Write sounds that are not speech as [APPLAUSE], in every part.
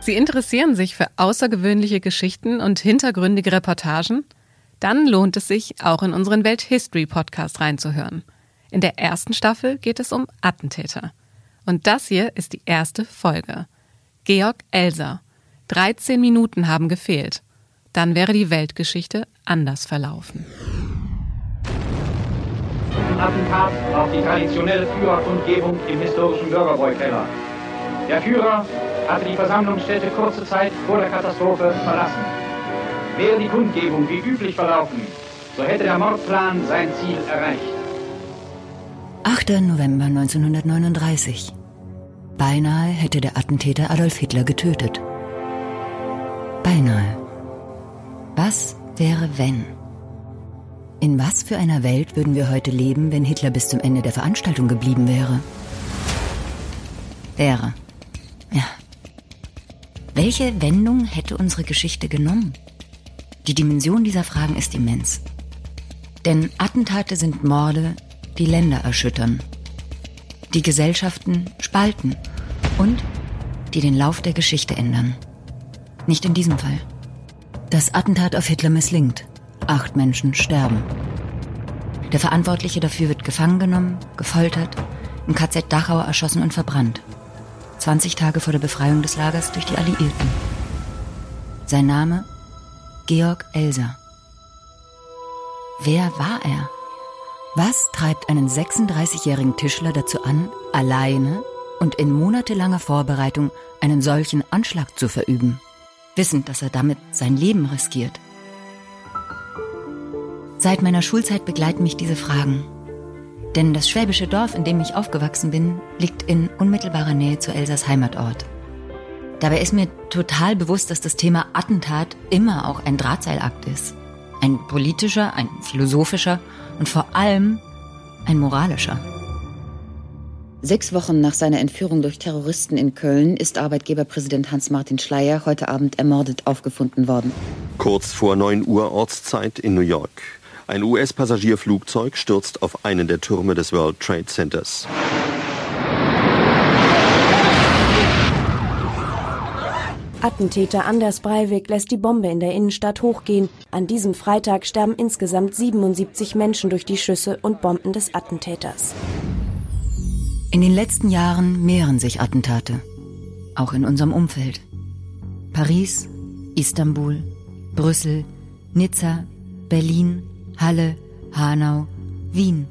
Sie interessieren sich für außergewöhnliche Geschichten und hintergründige Reportagen? Dann lohnt es sich, auch in unseren Welthistory-Podcast reinzuhören. In der ersten Staffel geht es um Attentäter. Und das hier ist die erste Folge. Georg Elser. 13 Minuten haben gefehlt. Dann wäre die Weltgeschichte anders verlaufen. Attentat auf die traditionelle Führerkundgebung im historischen Bürgerbräukeller. Der Führer hatte die Versammlungsstätte kurze Zeit vor der Katastrophe verlassen. Wäre die Kundgebung wie üblich verlaufen, so hätte der Mordplan sein Ziel erreicht. 8. November 1939. Beinahe hätte der Attentäter Adolf Hitler getötet. Beinahe. Was wäre, wenn? In was für einer Welt würden wir heute leben, wenn Hitler bis zum Ende der Veranstaltung geblieben wäre? Wäre. Ja. Welche Wendung hätte unsere Geschichte genommen? Die Dimension dieser Fragen ist immens. Denn Attentate sind Morde, die Länder erschüttern, die Gesellschaften spalten und die den Lauf der Geschichte ändern. Nicht in diesem Fall. Das Attentat auf Hitler misslingt. Acht Menschen sterben. Der Verantwortliche dafür wird gefangen genommen, gefoltert, im KZ Dachau erschossen und verbrannt. 20 Tage vor der Befreiung des Lagers durch die Alliierten. Sein Name Georg Elser. Wer war er? Was treibt einen 36-jährigen Tischler dazu an, alleine und in monatelanger Vorbereitung einen solchen Anschlag zu verüben, wissend, dass er damit sein Leben riskiert? Seit meiner Schulzeit begleiten mich diese Fragen. Denn das schwäbische Dorf, in dem ich aufgewachsen bin, liegt in unmittelbarer Nähe zu Elsas Heimatort. Dabei ist mir total bewusst, dass das Thema Attentat immer auch ein Drahtseilakt ist. Ein politischer, ein philosophischer und vor allem ein moralischer. Sechs Wochen nach seiner Entführung durch Terroristen in Köln ist Arbeitgeberpräsident Hans-Martin Schleyer heute Abend ermordet aufgefunden worden. Kurz vor 9 Uhr Ortszeit in New York. Ein US-Passagierflugzeug stürzt auf einen der Türme des World Trade Centers. Attentäter Anders Breivik lässt die Bombe in der Innenstadt hochgehen. An diesem Freitag sterben insgesamt 77 Menschen durch die Schüsse und Bomben des Attentäters. In den letzten Jahren mehren sich Attentate, auch in unserem Umfeld. Paris, Istanbul, Brüssel, Nizza, Berlin, Halle, Hanau, Wien.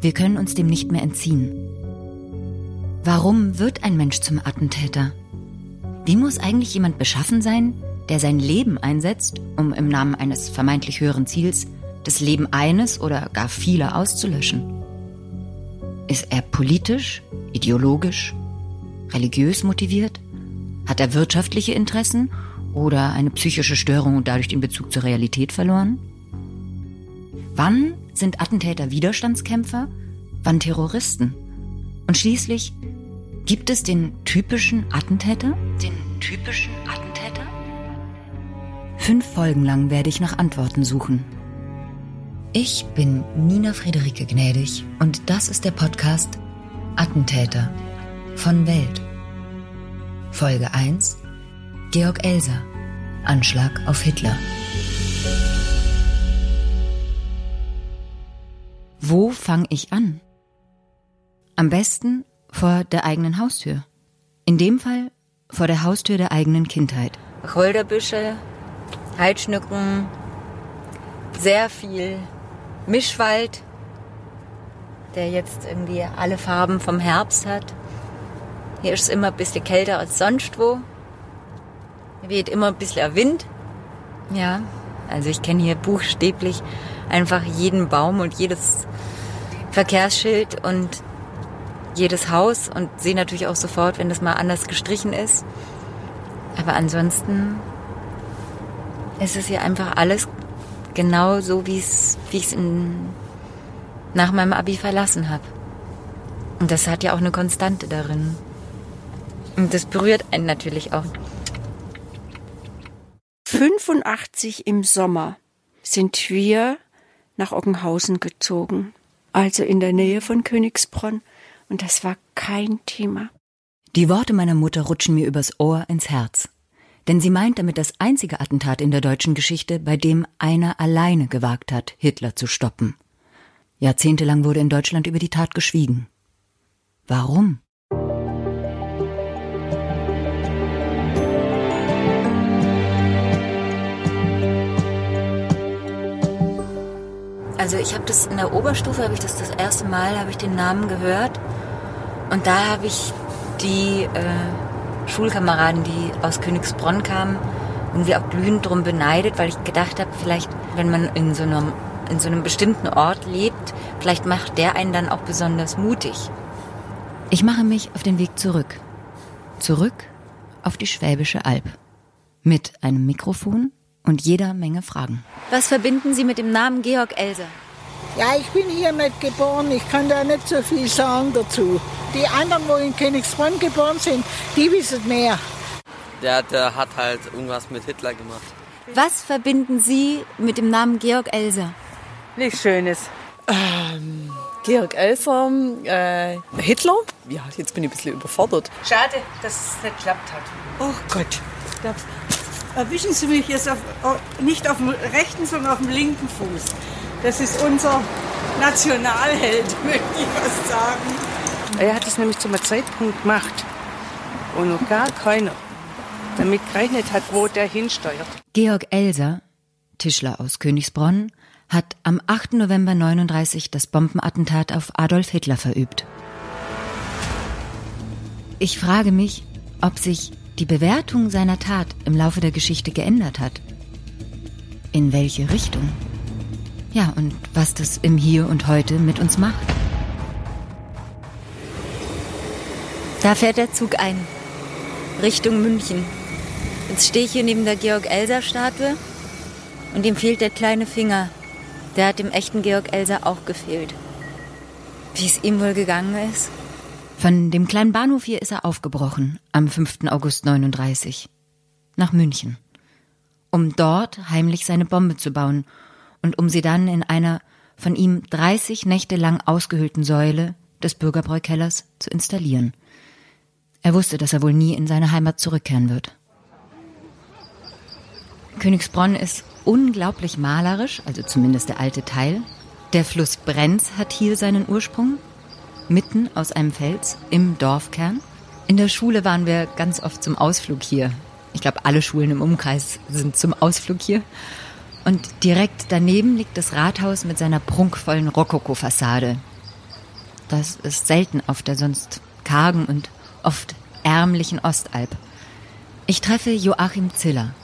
Wir können uns dem nicht mehr entziehen. Warum wird ein Mensch zum Attentäter? Wie muss eigentlich jemand beschaffen sein, der sein Leben einsetzt, um im Namen eines vermeintlich höheren Ziels das Leben eines oder gar vieler auszulöschen? Ist er politisch, ideologisch, religiös motiviert? Hat er wirtschaftliche Interessen oder eine psychische Störung und dadurch den Bezug zur Realität verloren? Wann sind Attentäter Widerstandskämpfer? Wann Terroristen? Und schließlich gibt es den typischen Attentäter? Den typischen Attentäter? Fünf Folgen lang werde ich nach Antworten suchen. Ich bin Nina Friederike Gnädig und das ist der Podcast Attentäter von Welt. Folge 1 Georg Elser Anschlag auf Hitler. Wo fange ich an? Am besten vor der eigenen Haustür. In dem Fall vor der Haustür der eigenen Kindheit. Wacholderbüsche, Heidschnücken, sehr viel Mischwald, der jetzt irgendwie alle Farben vom Herbst hat. Hier ist es immer ein bisschen kälter als sonst wo. Hier weht immer ein bisschen Wind. Ja, also ich kenne hier buchstäblich einfach jeden Baum und jedes Verkehrsschild und jedes Haus und sehe natürlich auch sofort, wenn das mal anders gestrichen ist. Aber ansonsten ist es hier einfach alles genau so, wie ich es nach meinem Abi verlassen habe. Und das hat ja auch eine Konstante darin. Und das berührt einen natürlich auch. 85 im Sommer sind wir nach Oggenhausen gezogen, also in der Nähe von Königsbronn, und das war kein Thema. Die Worte meiner Mutter rutschen mir übers Ohr ins Herz. Denn sie meint damit das einzige Attentat in der deutschen Geschichte, bei dem einer alleine gewagt hat, Hitler zu stoppen. Jahrzehntelang wurde in Deutschland über die Tat geschwiegen. Warum? Also ich habe das in der Oberstufe, habe ich das das erste Mal, habe ich den Namen gehört. Und da habe ich die äh, Schulkameraden, die aus Königsbronn kamen, irgendwie auch glühend drum beneidet, weil ich gedacht habe, vielleicht, wenn man in so, einem, in so einem bestimmten Ort lebt, vielleicht macht der einen dann auch besonders mutig. Ich mache mich auf den Weg zurück. Zurück auf die Schwäbische Alb. Mit einem Mikrofon und jeder Menge Fragen. Was verbinden Sie mit dem Namen Georg Elser? Ja, ich bin hier nicht geboren. Ich kann da nicht so viel sagen dazu. Die anderen, wo in Königsbronn geboren sind, die wissen mehr. Der, der hat halt irgendwas mit Hitler gemacht. Was verbinden Sie mit dem Namen Georg Elser? Nichts Schönes. Ähm, Georg Elser, äh, Hitler? Ja, jetzt bin ich ein bisschen überfordert. Schade, dass es nicht geklappt hat. Oh Gott. Da erwischen Sie mich jetzt auf, nicht auf dem rechten, sondern auf dem linken Fuß. Das ist unser Nationalheld, [LAUGHS] möchte ich fast sagen. Er hat es nämlich zum Zeitpunkt gemacht, wo noch gar keiner damit gerechnet hat, wo der hinsteuert. Georg Elser, Tischler aus Königsbronn, hat am 8. November 39 das Bombenattentat auf Adolf Hitler verübt. Ich frage mich, ob sich die Bewertung seiner Tat im Laufe der Geschichte geändert hat. In welche Richtung? Ja, und was das im Hier und Heute mit uns macht. Da fährt der Zug ein. Richtung München. Jetzt stehe ich hier neben der Georg-Elser-Statue und ihm fehlt der kleine Finger. Der hat dem echten Georg Elser auch gefehlt. Wie es ihm wohl gegangen ist? Von dem kleinen Bahnhof hier ist er aufgebrochen, am 5. August 39, nach München, um dort heimlich seine Bombe zu bauen und um sie dann in einer von ihm 30 Nächte lang ausgehöhlten Säule des Bürgerbräukellers zu installieren. Er wusste, dass er wohl nie in seine Heimat zurückkehren wird. Königsbronn ist unglaublich malerisch, also zumindest der alte Teil. Der Fluss Brenz hat hier seinen Ursprung, mitten aus einem Fels im Dorfkern. In der Schule waren wir ganz oft zum Ausflug hier. Ich glaube, alle Schulen im Umkreis sind zum Ausflug hier. Und direkt daneben liegt das Rathaus mit seiner prunkvollen Rokoko-Fassade. Das ist selten auf der sonst kargen und oft ärmlichen Ostalb. Ich treffe Joachim Ziller.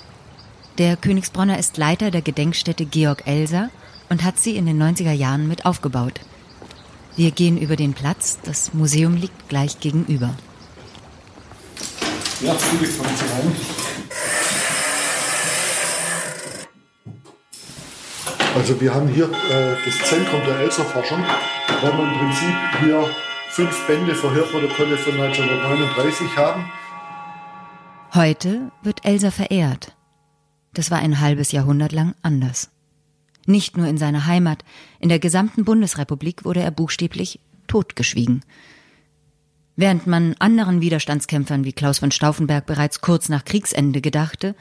Der Königsbronner ist Leiter der Gedenkstätte Georg Elser und hat sie in den 90er Jahren mit aufgebaut. Wir gehen über den Platz, das Museum liegt gleich gegenüber. Ja, kommen Sie rein. Also wir haben hier äh, das Zentrum der Elsterforschung. Da haben wir im Prinzip hier fünf Bände Verhörprotokolle von 1939 haben. Heute wird Elsa verehrt. Das war ein halbes Jahrhundert lang anders. Nicht nur in seiner Heimat, in der gesamten Bundesrepublik wurde er buchstäblich totgeschwiegen. Während man anderen Widerstandskämpfern wie Klaus von Stauffenberg bereits kurz nach Kriegsende gedachte,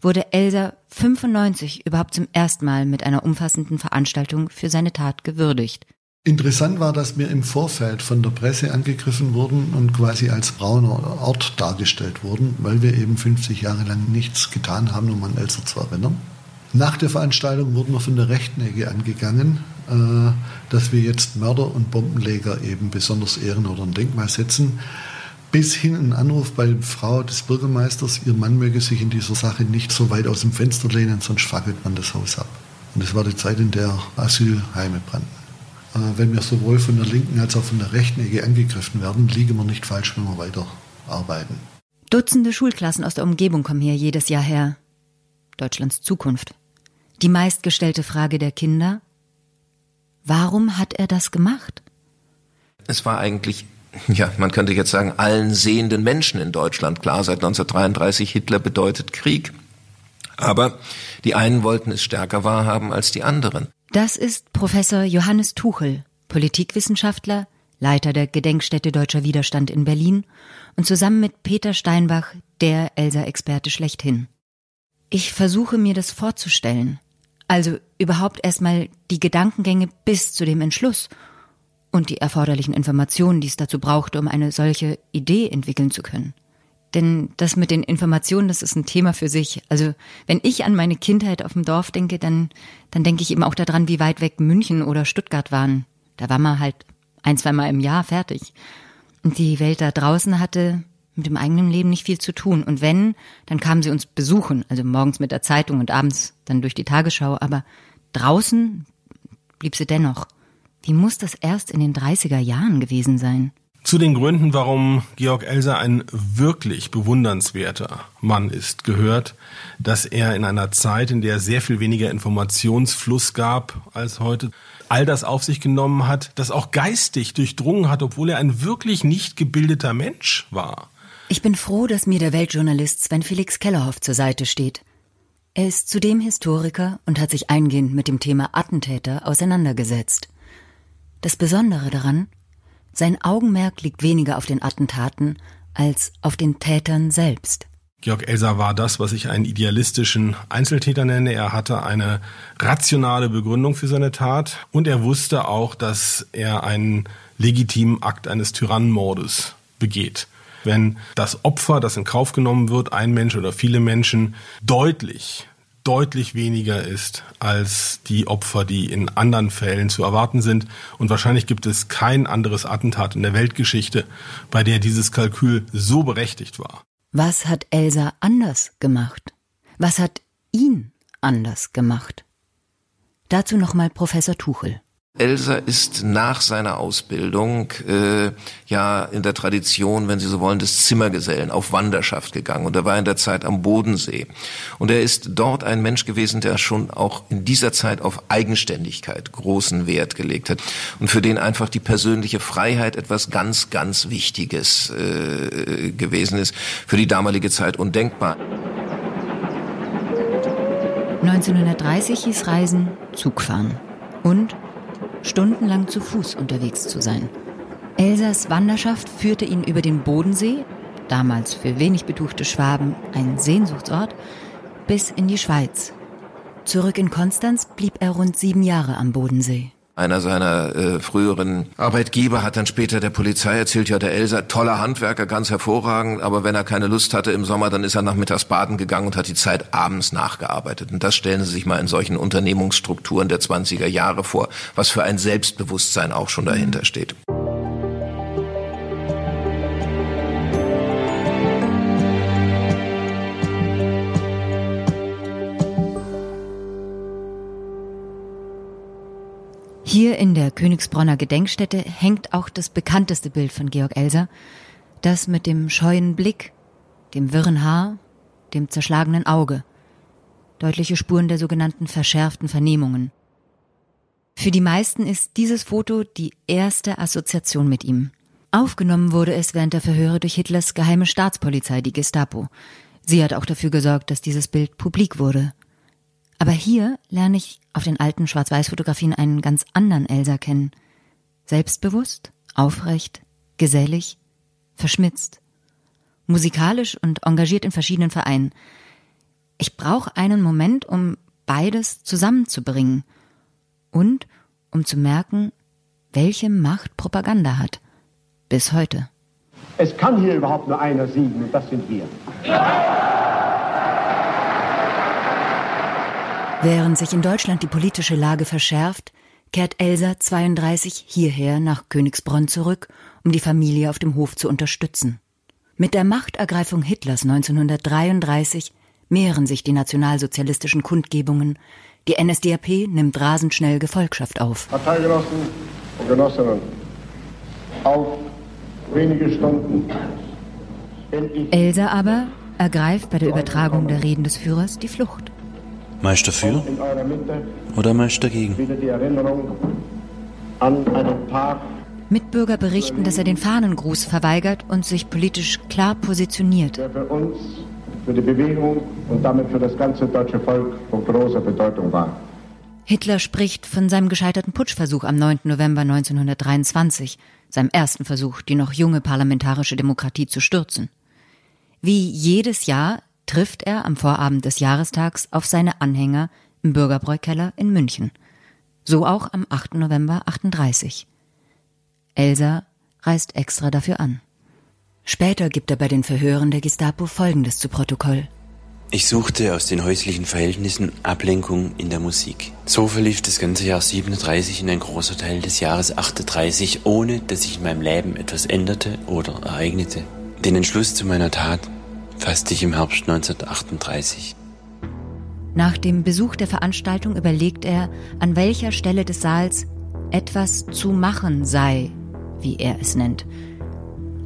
wurde Elsa 95 überhaupt zum ersten Mal mit einer umfassenden Veranstaltung für seine Tat gewürdigt. Interessant war, dass wir im Vorfeld von der Presse angegriffen wurden und quasi als brauner Ort dargestellt wurden, weil wir eben 50 Jahre lang nichts getan haben, um an Elster zu erinnern. Nach der Veranstaltung wurden wir von der rechten Ecke angegangen, äh, dass wir jetzt Mörder und Bombenleger eben besonders ehren oder ein Denkmal setzen. Bis hin ein Anruf bei Frau des Bürgermeisters, ihr Mann möge sich in dieser Sache nicht so weit aus dem Fenster lehnen, sonst fackelt man das Haus ab. Und das war die Zeit, in der Asylheime brannten. Äh, wenn wir sowohl von der linken als auch von der rechten Ecke angegriffen werden, liegen wir nicht falsch, wenn wir weiter arbeiten. Dutzende Schulklassen aus der Umgebung kommen hier jedes Jahr her. Deutschlands Zukunft. Die meistgestellte Frage der Kinder, warum hat er das gemacht? Es war eigentlich, ja, man könnte jetzt sagen, allen sehenden Menschen in Deutschland klar, seit 1933 Hitler bedeutet Krieg. Aber die einen wollten es stärker wahrhaben als die anderen. Das ist Professor Johannes Tuchel, Politikwissenschaftler, Leiter der Gedenkstätte Deutscher Widerstand in Berlin und zusammen mit Peter Steinbach der Elsa-Experte schlechthin. Ich versuche mir das vorzustellen, also überhaupt erstmal die Gedankengänge bis zu dem Entschluss und die erforderlichen Informationen, die es dazu brauchte, um eine solche Idee entwickeln zu können. Denn das mit den Informationen, das ist ein Thema für sich. Also wenn ich an meine Kindheit auf dem Dorf denke, dann, dann denke ich eben auch daran, wie weit weg München oder Stuttgart waren. Da war man halt ein, zweimal im Jahr fertig. Und die Welt da draußen hatte mit dem eigenen Leben nicht viel zu tun. Und wenn, dann kamen sie uns besuchen, also morgens mit der Zeitung und abends dann durch die Tagesschau. Aber draußen blieb sie dennoch. Wie muss das erst in den 30er Jahren gewesen sein? Zu den Gründen, warum Georg Elser ein wirklich bewundernswerter Mann ist, gehört, dass er in einer Zeit, in der sehr viel weniger Informationsfluss gab als heute, all das auf sich genommen hat, das auch geistig durchdrungen hat, obwohl er ein wirklich nicht gebildeter Mensch war. Ich bin froh, dass mir der Weltjournalist Sven Felix Kellerhoff zur Seite steht. Er ist zudem Historiker und hat sich eingehend mit dem Thema Attentäter auseinandergesetzt. Das Besondere daran, sein Augenmerk liegt weniger auf den Attentaten als auf den Tätern selbst. Georg Elser war das, was ich einen idealistischen Einzeltäter nenne. Er hatte eine rationale Begründung für seine Tat und er wusste auch, dass er einen legitimen Akt eines Tyrannenmordes begeht. Wenn das Opfer, das in Kauf genommen wird, ein Mensch oder viele Menschen, deutlich deutlich weniger ist als die Opfer, die in anderen Fällen zu erwarten sind. Und wahrscheinlich gibt es kein anderes Attentat in der Weltgeschichte, bei der dieses Kalkül so berechtigt war. Was hat Elsa anders gemacht? Was hat ihn anders gemacht? Dazu nochmal Professor Tuchel. Elsa ist nach seiner Ausbildung äh, ja in der Tradition, wenn Sie so wollen, des Zimmergesellen auf Wanderschaft gegangen. Und er war in der Zeit am Bodensee. Und er ist dort ein Mensch gewesen, der schon auch in dieser Zeit auf Eigenständigkeit großen Wert gelegt hat. Und für den einfach die persönliche Freiheit etwas ganz, ganz Wichtiges äh, gewesen ist, für die damalige Zeit undenkbar. 1930 hieß Reisen Zugfahren. Und stundenlang zu Fuß unterwegs zu sein. Elsas Wanderschaft führte ihn über den Bodensee, damals für wenig betuchte Schwaben ein Sehnsuchtsort, bis in die Schweiz. Zurück in Konstanz blieb er rund sieben Jahre am Bodensee. Einer seiner äh, früheren Arbeitgeber hat dann später der Polizei erzählt, ja, der Elser, toller Handwerker, ganz hervorragend, aber wenn er keine Lust hatte im Sommer, dann ist er nachmittags baden gegangen und hat die Zeit abends nachgearbeitet. Und das stellen Sie sich mal in solchen Unternehmungsstrukturen der 20er Jahre vor, was für ein Selbstbewusstsein auch schon dahinter steht. Hier in der Königsbronner Gedenkstätte hängt auch das bekannteste Bild von Georg Elser, das mit dem scheuen Blick, dem wirren Haar, dem zerschlagenen Auge. Deutliche Spuren der sogenannten verschärften Vernehmungen. Für die meisten ist dieses Foto die erste Assoziation mit ihm. Aufgenommen wurde es während der Verhöre durch Hitlers geheime Staatspolizei, die Gestapo. Sie hat auch dafür gesorgt, dass dieses Bild publik wurde. Aber hier lerne ich auf den alten Schwarz-Weiß-Fotografien einen ganz anderen Elsa kennen. Selbstbewusst, aufrecht, gesellig, verschmitzt, musikalisch und engagiert in verschiedenen Vereinen. Ich brauche einen Moment, um beides zusammenzubringen und um zu merken, welche Macht Propaganda hat. Bis heute. Es kann hier überhaupt nur einer siegen und das sind wir. Während sich in Deutschland die politische Lage verschärft, kehrt Elsa 32 hierher nach Königsbronn zurück, um die Familie auf dem Hof zu unterstützen. Mit der Machtergreifung Hitlers 1933 mehren sich die nationalsozialistischen Kundgebungen. Die NSDAP nimmt rasend schnell Gefolgschaft auf. Parteigenossen und Genossinnen, auf wenige Stunden. Elsa aber ergreift bei der Übertragung der Reden des Führers die Flucht. Meist dafür oder meist dagegen? Mitbürger berichten, dass er den Fahnengruß verweigert und sich politisch klar positioniert. Der für uns, für die Bewegung und damit für das ganze deutsche Volk von großer Bedeutung war. Hitler spricht von seinem gescheiterten Putschversuch am 9. November 1923, seinem ersten Versuch, die noch junge parlamentarische Demokratie zu stürzen. Wie jedes Jahr trifft er am Vorabend des Jahrestags auf seine Anhänger im Bürgerbräukeller in München. So auch am 8. November 38. Elsa reist extra dafür an. Später gibt er bei den Verhören der Gestapo Folgendes zu Protokoll. Ich suchte aus den häuslichen Verhältnissen Ablenkung in der Musik. So verlief das ganze Jahr 37 in ein großer Teil des Jahres 38, ohne dass sich in meinem Leben etwas änderte oder ereignete. Den Entschluss zu meiner Tat ich im Herbst 1938. Nach dem Besuch der Veranstaltung überlegt er, an welcher Stelle des Saals etwas zu machen sei, wie er es nennt.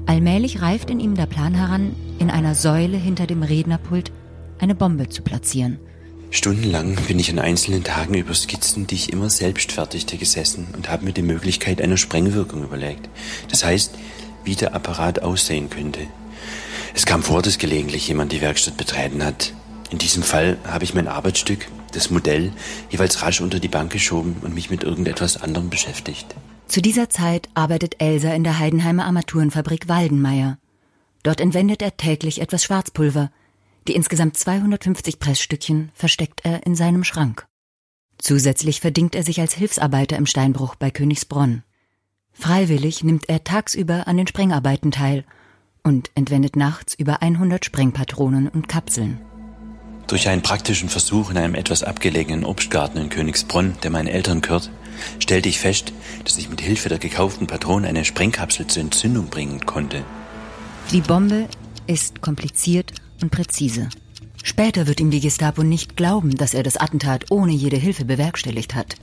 Allmählich reift in ihm der Plan heran, in einer Säule hinter dem Rednerpult eine Bombe zu platzieren. Stundenlang bin ich an einzelnen Tagen über Skizzen, die ich immer selbst fertigte, gesessen und habe mir die Möglichkeit einer Sprengwirkung überlegt. Das heißt, wie der Apparat aussehen könnte. Es kam vor, dass gelegentlich jemand die Werkstatt betreten hat. In diesem Fall habe ich mein Arbeitsstück, das Modell, jeweils rasch unter die Bank geschoben und mich mit irgendetwas anderem beschäftigt. Zu dieser Zeit arbeitet Elsa in der Heidenheimer Armaturenfabrik Waldenmeier. Dort entwendet er täglich etwas Schwarzpulver. Die insgesamt 250 Pressstückchen versteckt er in seinem Schrank. Zusätzlich verdingt er sich als Hilfsarbeiter im Steinbruch bei Königsbronn. Freiwillig nimmt er tagsüber an den Sprengarbeiten teil und entwendet nachts über 100 Sprengpatronen und Kapseln. Durch einen praktischen Versuch in einem etwas abgelegenen Obstgarten in Königsbronn, der meinen Eltern gehört, stellte ich fest, dass ich mit Hilfe der gekauften Patronen eine Sprengkapsel zur Entzündung bringen konnte. Die Bombe ist kompliziert und präzise. Später wird ihm die Gestapo nicht glauben, dass er das Attentat ohne jede Hilfe bewerkstelligt hat.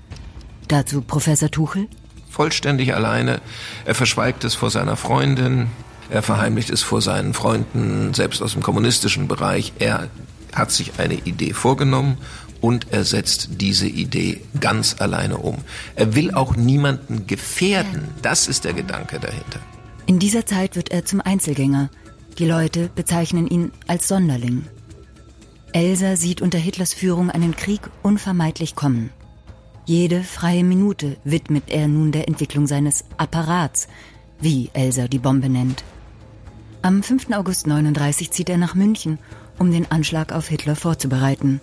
Dazu Professor Tuchel? Vollständig alleine. Er verschweigt es vor seiner Freundin. Er verheimlicht es vor seinen Freunden, selbst aus dem kommunistischen Bereich. Er hat sich eine Idee vorgenommen und er setzt diese Idee ganz alleine um. Er will auch niemanden gefährden. Das ist der Gedanke dahinter. In dieser Zeit wird er zum Einzelgänger. Die Leute bezeichnen ihn als Sonderling. Elsa sieht unter Hitlers Führung einen Krieg unvermeidlich kommen. Jede freie Minute widmet er nun der Entwicklung seines Apparats, wie Elsa die Bombe nennt. Am 5. August 39 zieht er nach München um den Anschlag auf Hitler vorzubereiten.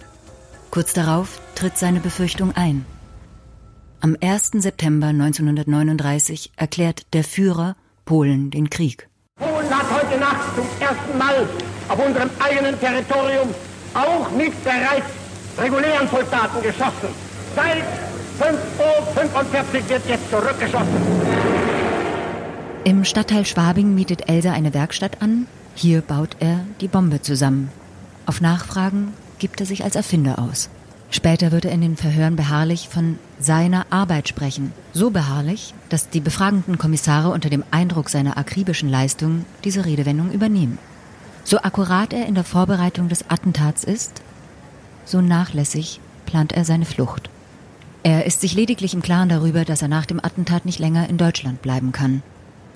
Kurz darauf tritt seine Befürchtung ein. Am 1. September 1939 erklärt der Führer Polen den Krieg. Polen hat heute Nacht zum ersten Mal auf unserem eigenen Territorium auch mit bereits regulären Soldaten geschossen. Seit 5.45 Uhr wird jetzt zurückgeschossen. Im Stadtteil Schwabing mietet Elsa eine Werkstatt an. Hier baut er die Bombe zusammen. Auf Nachfragen gibt er sich als Erfinder aus. Später wird er in den Verhören beharrlich von seiner Arbeit sprechen. So beharrlich, dass die befragenden Kommissare unter dem Eindruck seiner akribischen Leistung diese Redewendung übernehmen. So akkurat er in der Vorbereitung des Attentats ist, so nachlässig plant er seine Flucht. Er ist sich lediglich im Klaren darüber, dass er nach dem Attentat nicht länger in Deutschland bleiben kann.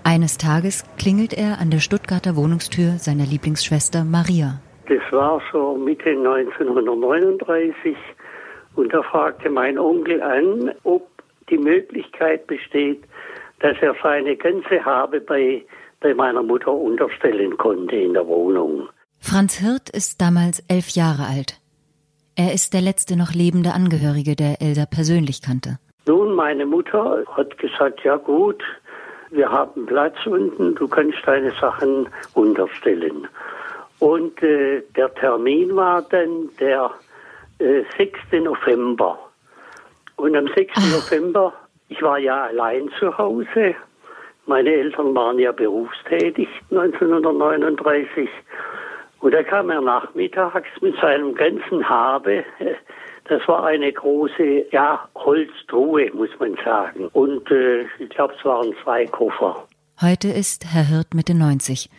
Eines Tages klingelt er an der Stuttgarter Wohnungstür seiner Lieblingsschwester Maria. Das war so Mitte 1939 und da fragte mein Onkel an, ob die Möglichkeit besteht, dass er seine ganze Habe bei, bei meiner Mutter unterstellen konnte in der Wohnung. Franz Hirt ist damals elf Jahre alt. Er ist der letzte noch lebende Angehörige, der Elsa persönlich kannte. Nun, meine Mutter hat gesagt, ja gut, wir haben Platz unten, du kannst deine Sachen unterstellen. Und äh, der Termin war dann der äh, 6. November. Und am 6. Ach. November, ich war ja allein zu Hause. Meine Eltern waren ja berufstätig 1939. Und da kam er nachmittags mit seinem ganzen Habe. Das war eine große, ja, Holztruhe, muss man sagen. Und äh, ich glaube, es waren zwei Koffer. Heute ist Herr Hirt Mitte 90.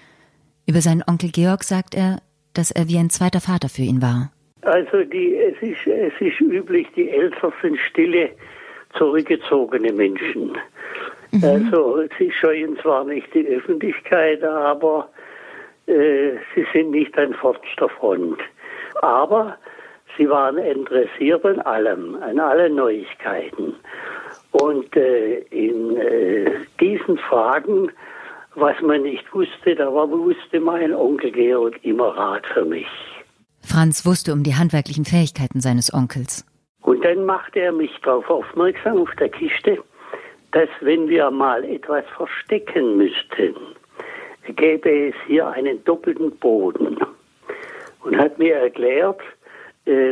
Über seinen Onkel Georg sagt er, dass er wie ein zweiter Vater für ihn war. Also die, es, ist, es ist üblich, die Eltern sind stille, zurückgezogene Menschen. Mhm. Also sie scheuen zwar nicht die Öffentlichkeit, aber äh, sie sind nicht an vorderster Front. Aber Sie waren interessiert an allem, an allen Neuigkeiten. Und äh, in äh, diesen Fragen, was man nicht wusste, da war, wusste mein Onkel Georg immer Rat für mich. Franz wusste um die handwerklichen Fähigkeiten seines Onkels. Und dann machte er mich darauf aufmerksam auf der Kiste, dass wenn wir mal etwas verstecken müssten, gäbe es hier einen doppelten Boden. Und hat mir erklärt,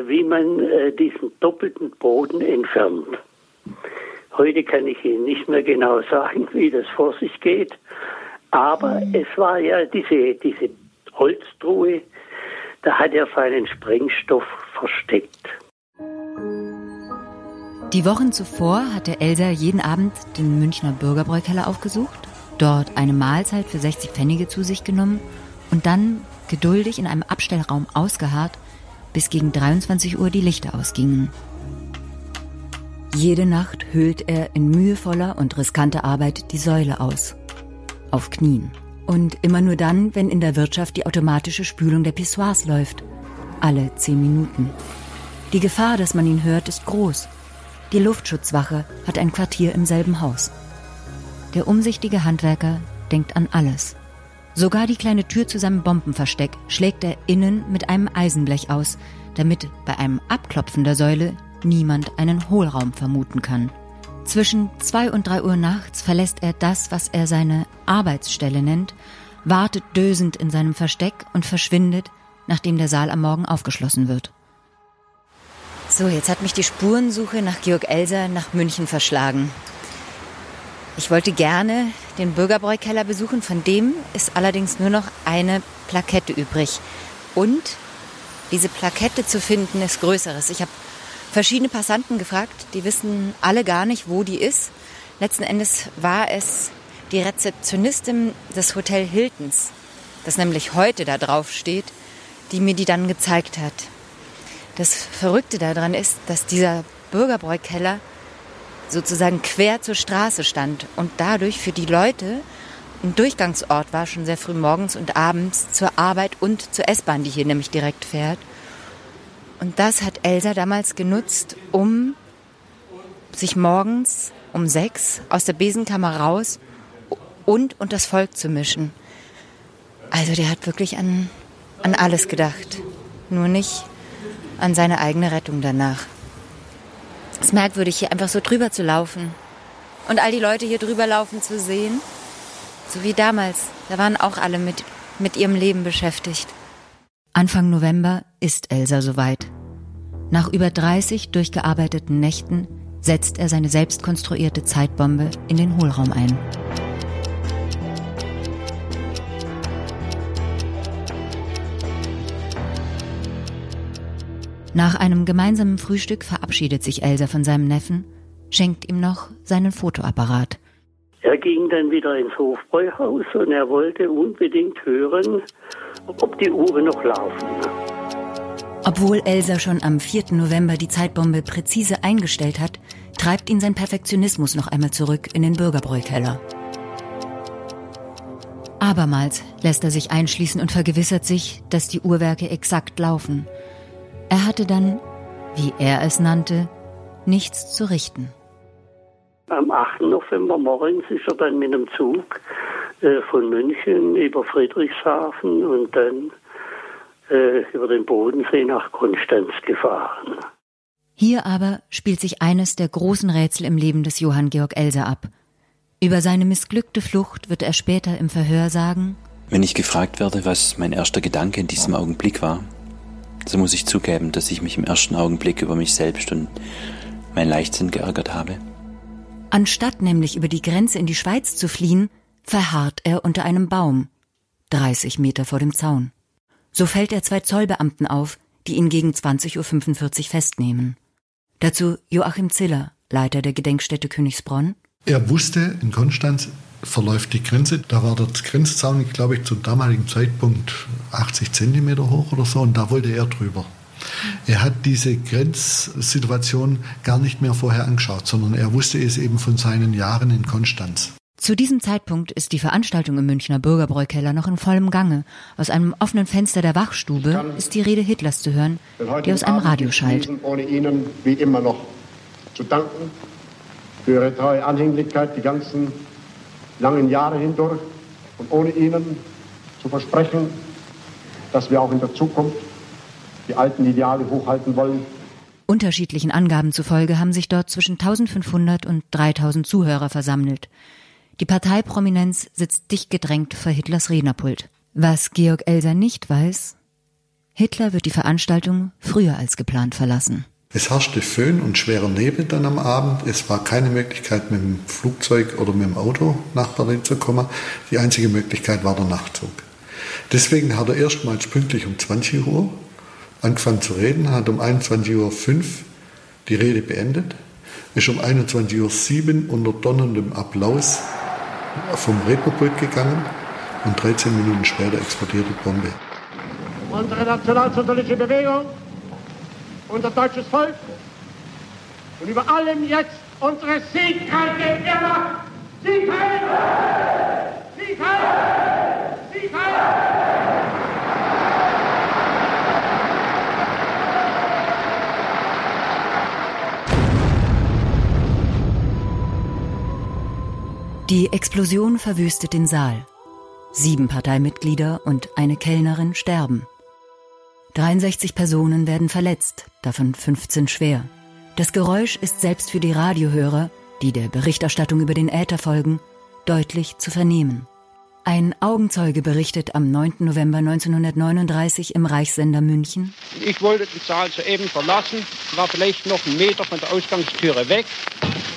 wie man äh, diesen doppelten Boden entfernt. Heute kann ich Ihnen nicht mehr genau sagen, [LAUGHS] wie das vor sich geht, aber es war ja diese, diese Holztruhe, da hat er seinen Sprengstoff versteckt. Die Wochen zuvor hatte Elsa jeden Abend den Münchner Bürgerbräukeller aufgesucht, dort eine Mahlzeit für 60 Pfennige zu sich genommen und dann geduldig in einem Abstellraum ausgeharrt, bis gegen 23 Uhr die Lichter ausgingen. Jede Nacht höhlt er in mühevoller und riskanter Arbeit die Säule aus. Auf Knien. Und immer nur dann, wenn in der Wirtschaft die automatische Spülung der Pissoirs läuft. Alle zehn Minuten. Die Gefahr, dass man ihn hört, ist groß. Die Luftschutzwache hat ein Quartier im selben Haus. Der umsichtige Handwerker denkt an alles. Sogar die kleine Tür zu seinem Bombenversteck schlägt er innen mit einem Eisenblech aus, damit bei einem Abklopfen der Säule niemand einen Hohlraum vermuten kann. Zwischen zwei und drei Uhr nachts verlässt er das, was er seine Arbeitsstelle nennt, wartet dösend in seinem Versteck und verschwindet, nachdem der Saal am Morgen aufgeschlossen wird. So, jetzt hat mich die Spurensuche nach Georg Elser nach München verschlagen. Ich wollte gerne den Bürgerbräukeller besuchen, von dem ist allerdings nur noch eine Plakette übrig. Und diese Plakette zu finden ist Größeres. Ich habe verschiedene Passanten gefragt, die wissen alle gar nicht, wo die ist. Letzten Endes war es die Rezeptionistin des Hotel Hiltons, das nämlich heute da drauf steht, die mir die dann gezeigt hat. Das Verrückte daran ist, dass dieser Bürgerbräukeller sozusagen quer zur Straße stand und dadurch für die Leute ein Durchgangsort war, schon sehr früh morgens und abends zur Arbeit und zur S-Bahn, die hier nämlich direkt fährt. Und das hat Elsa damals genutzt, um sich morgens um sechs aus der Besenkammer raus und und das Volk zu mischen. Also der hat wirklich an, an alles gedacht, nur nicht an seine eigene Rettung danach. Es ist merkwürdig, hier einfach so drüber zu laufen und all die Leute hier drüber laufen zu sehen, so wie damals. Da waren auch alle mit, mit ihrem Leben beschäftigt. Anfang November ist Elsa soweit. Nach über 30 durchgearbeiteten Nächten setzt er seine selbst konstruierte Zeitbombe in den Hohlraum ein. Nach einem gemeinsamen Frühstück verabschiedet sich Elsa von seinem Neffen, schenkt ihm noch seinen Fotoapparat. Er ging dann wieder ins Hofbräuhaus und er wollte unbedingt hören, ob die Uhren noch laufen. Obwohl Elsa schon am 4. November die Zeitbombe präzise eingestellt hat, treibt ihn sein Perfektionismus noch einmal zurück in den Bürgerbräukeller. Abermals lässt er sich einschließen und vergewissert sich, dass die Uhrwerke exakt laufen. Er hatte dann, wie er es nannte, nichts zu richten. Am 8. November morgens ist er dann mit einem Zug äh, von München über Friedrichshafen und dann äh, über den Bodensee nach Konstanz gefahren. Hier aber spielt sich eines der großen Rätsel im Leben des Johann Georg Elser ab. Über seine missglückte Flucht wird er später im Verhör sagen, wenn ich gefragt werde, was mein erster Gedanke in diesem Augenblick war, so muss ich zugeben, dass ich mich im ersten Augenblick über mich selbst und mein Leichtsinn geärgert habe. Anstatt nämlich über die Grenze in die Schweiz zu fliehen, verharrt er unter einem Baum, 30 Meter vor dem Zaun. So fällt er zwei Zollbeamten auf, die ihn gegen 20.45 Uhr festnehmen. Dazu Joachim Ziller, Leiter der Gedenkstätte Königsbronn. Er wusste, in Konstanz verläuft die Grenze. Da war der Grenzzaun, glaube ich, zum damaligen Zeitpunkt 80 Zentimeter hoch oder so, und da wollte er drüber. Er hat diese Grenzsituation gar nicht mehr vorher angeschaut, sondern er wusste es eben von seinen Jahren in Konstanz. Zu diesem Zeitpunkt ist die Veranstaltung im Münchner Bürgerbräukeller noch in vollem Gange. Aus einem offenen Fenster der Wachstube ist die Rede Hitlers zu hören, die aus einem Radio schallt. Ohne Ihnen wie immer noch zu danken für Ihre treue Anhänglichkeit die ganzen langen Jahre hindurch und ohne Ihnen zu versprechen, dass wir auch in der Zukunft die alten Ideale hochhalten wollen. Unterschiedlichen Angaben zufolge haben sich dort zwischen 1500 und 3000 Zuhörer versammelt. Die Parteiprominenz sitzt dicht gedrängt vor Hitlers Rednerpult. Was Georg Elser nicht weiß, Hitler wird die Veranstaltung früher als geplant verlassen. Es herrschte Föhn und schwerer Nebel dann am Abend. Es war keine Möglichkeit, mit dem Flugzeug oder mit dem Auto nach Berlin zu kommen. Die einzige Möglichkeit war der Nachtzug. Deswegen hat er erstmals pünktlich um 20 Uhr angefangen zu reden, hat um 21.05 Uhr die Rede beendet, ist um 21.07 Uhr unter donnerndem Applaus vom Rednerpult gegangen und 13 Minuten später explodiert die Bombe. Unsere nationalsozialistische Bewegung, unser deutsches Volk und über allem jetzt unsere siegreiche Wehrmacht. Sieg Die Explosion verwüstet den Saal. Sieben Parteimitglieder und eine Kellnerin sterben. 63 Personen werden verletzt, davon 15 schwer. Das Geräusch ist selbst für die Radiohörer, die der Berichterstattung über den Äther folgen, deutlich zu vernehmen. Ein Augenzeuge berichtet am 9. November 1939 im Reichssender München. Ich wollte den Saal soeben verlassen, war vielleicht noch einen Meter von der Ausgangstüre weg,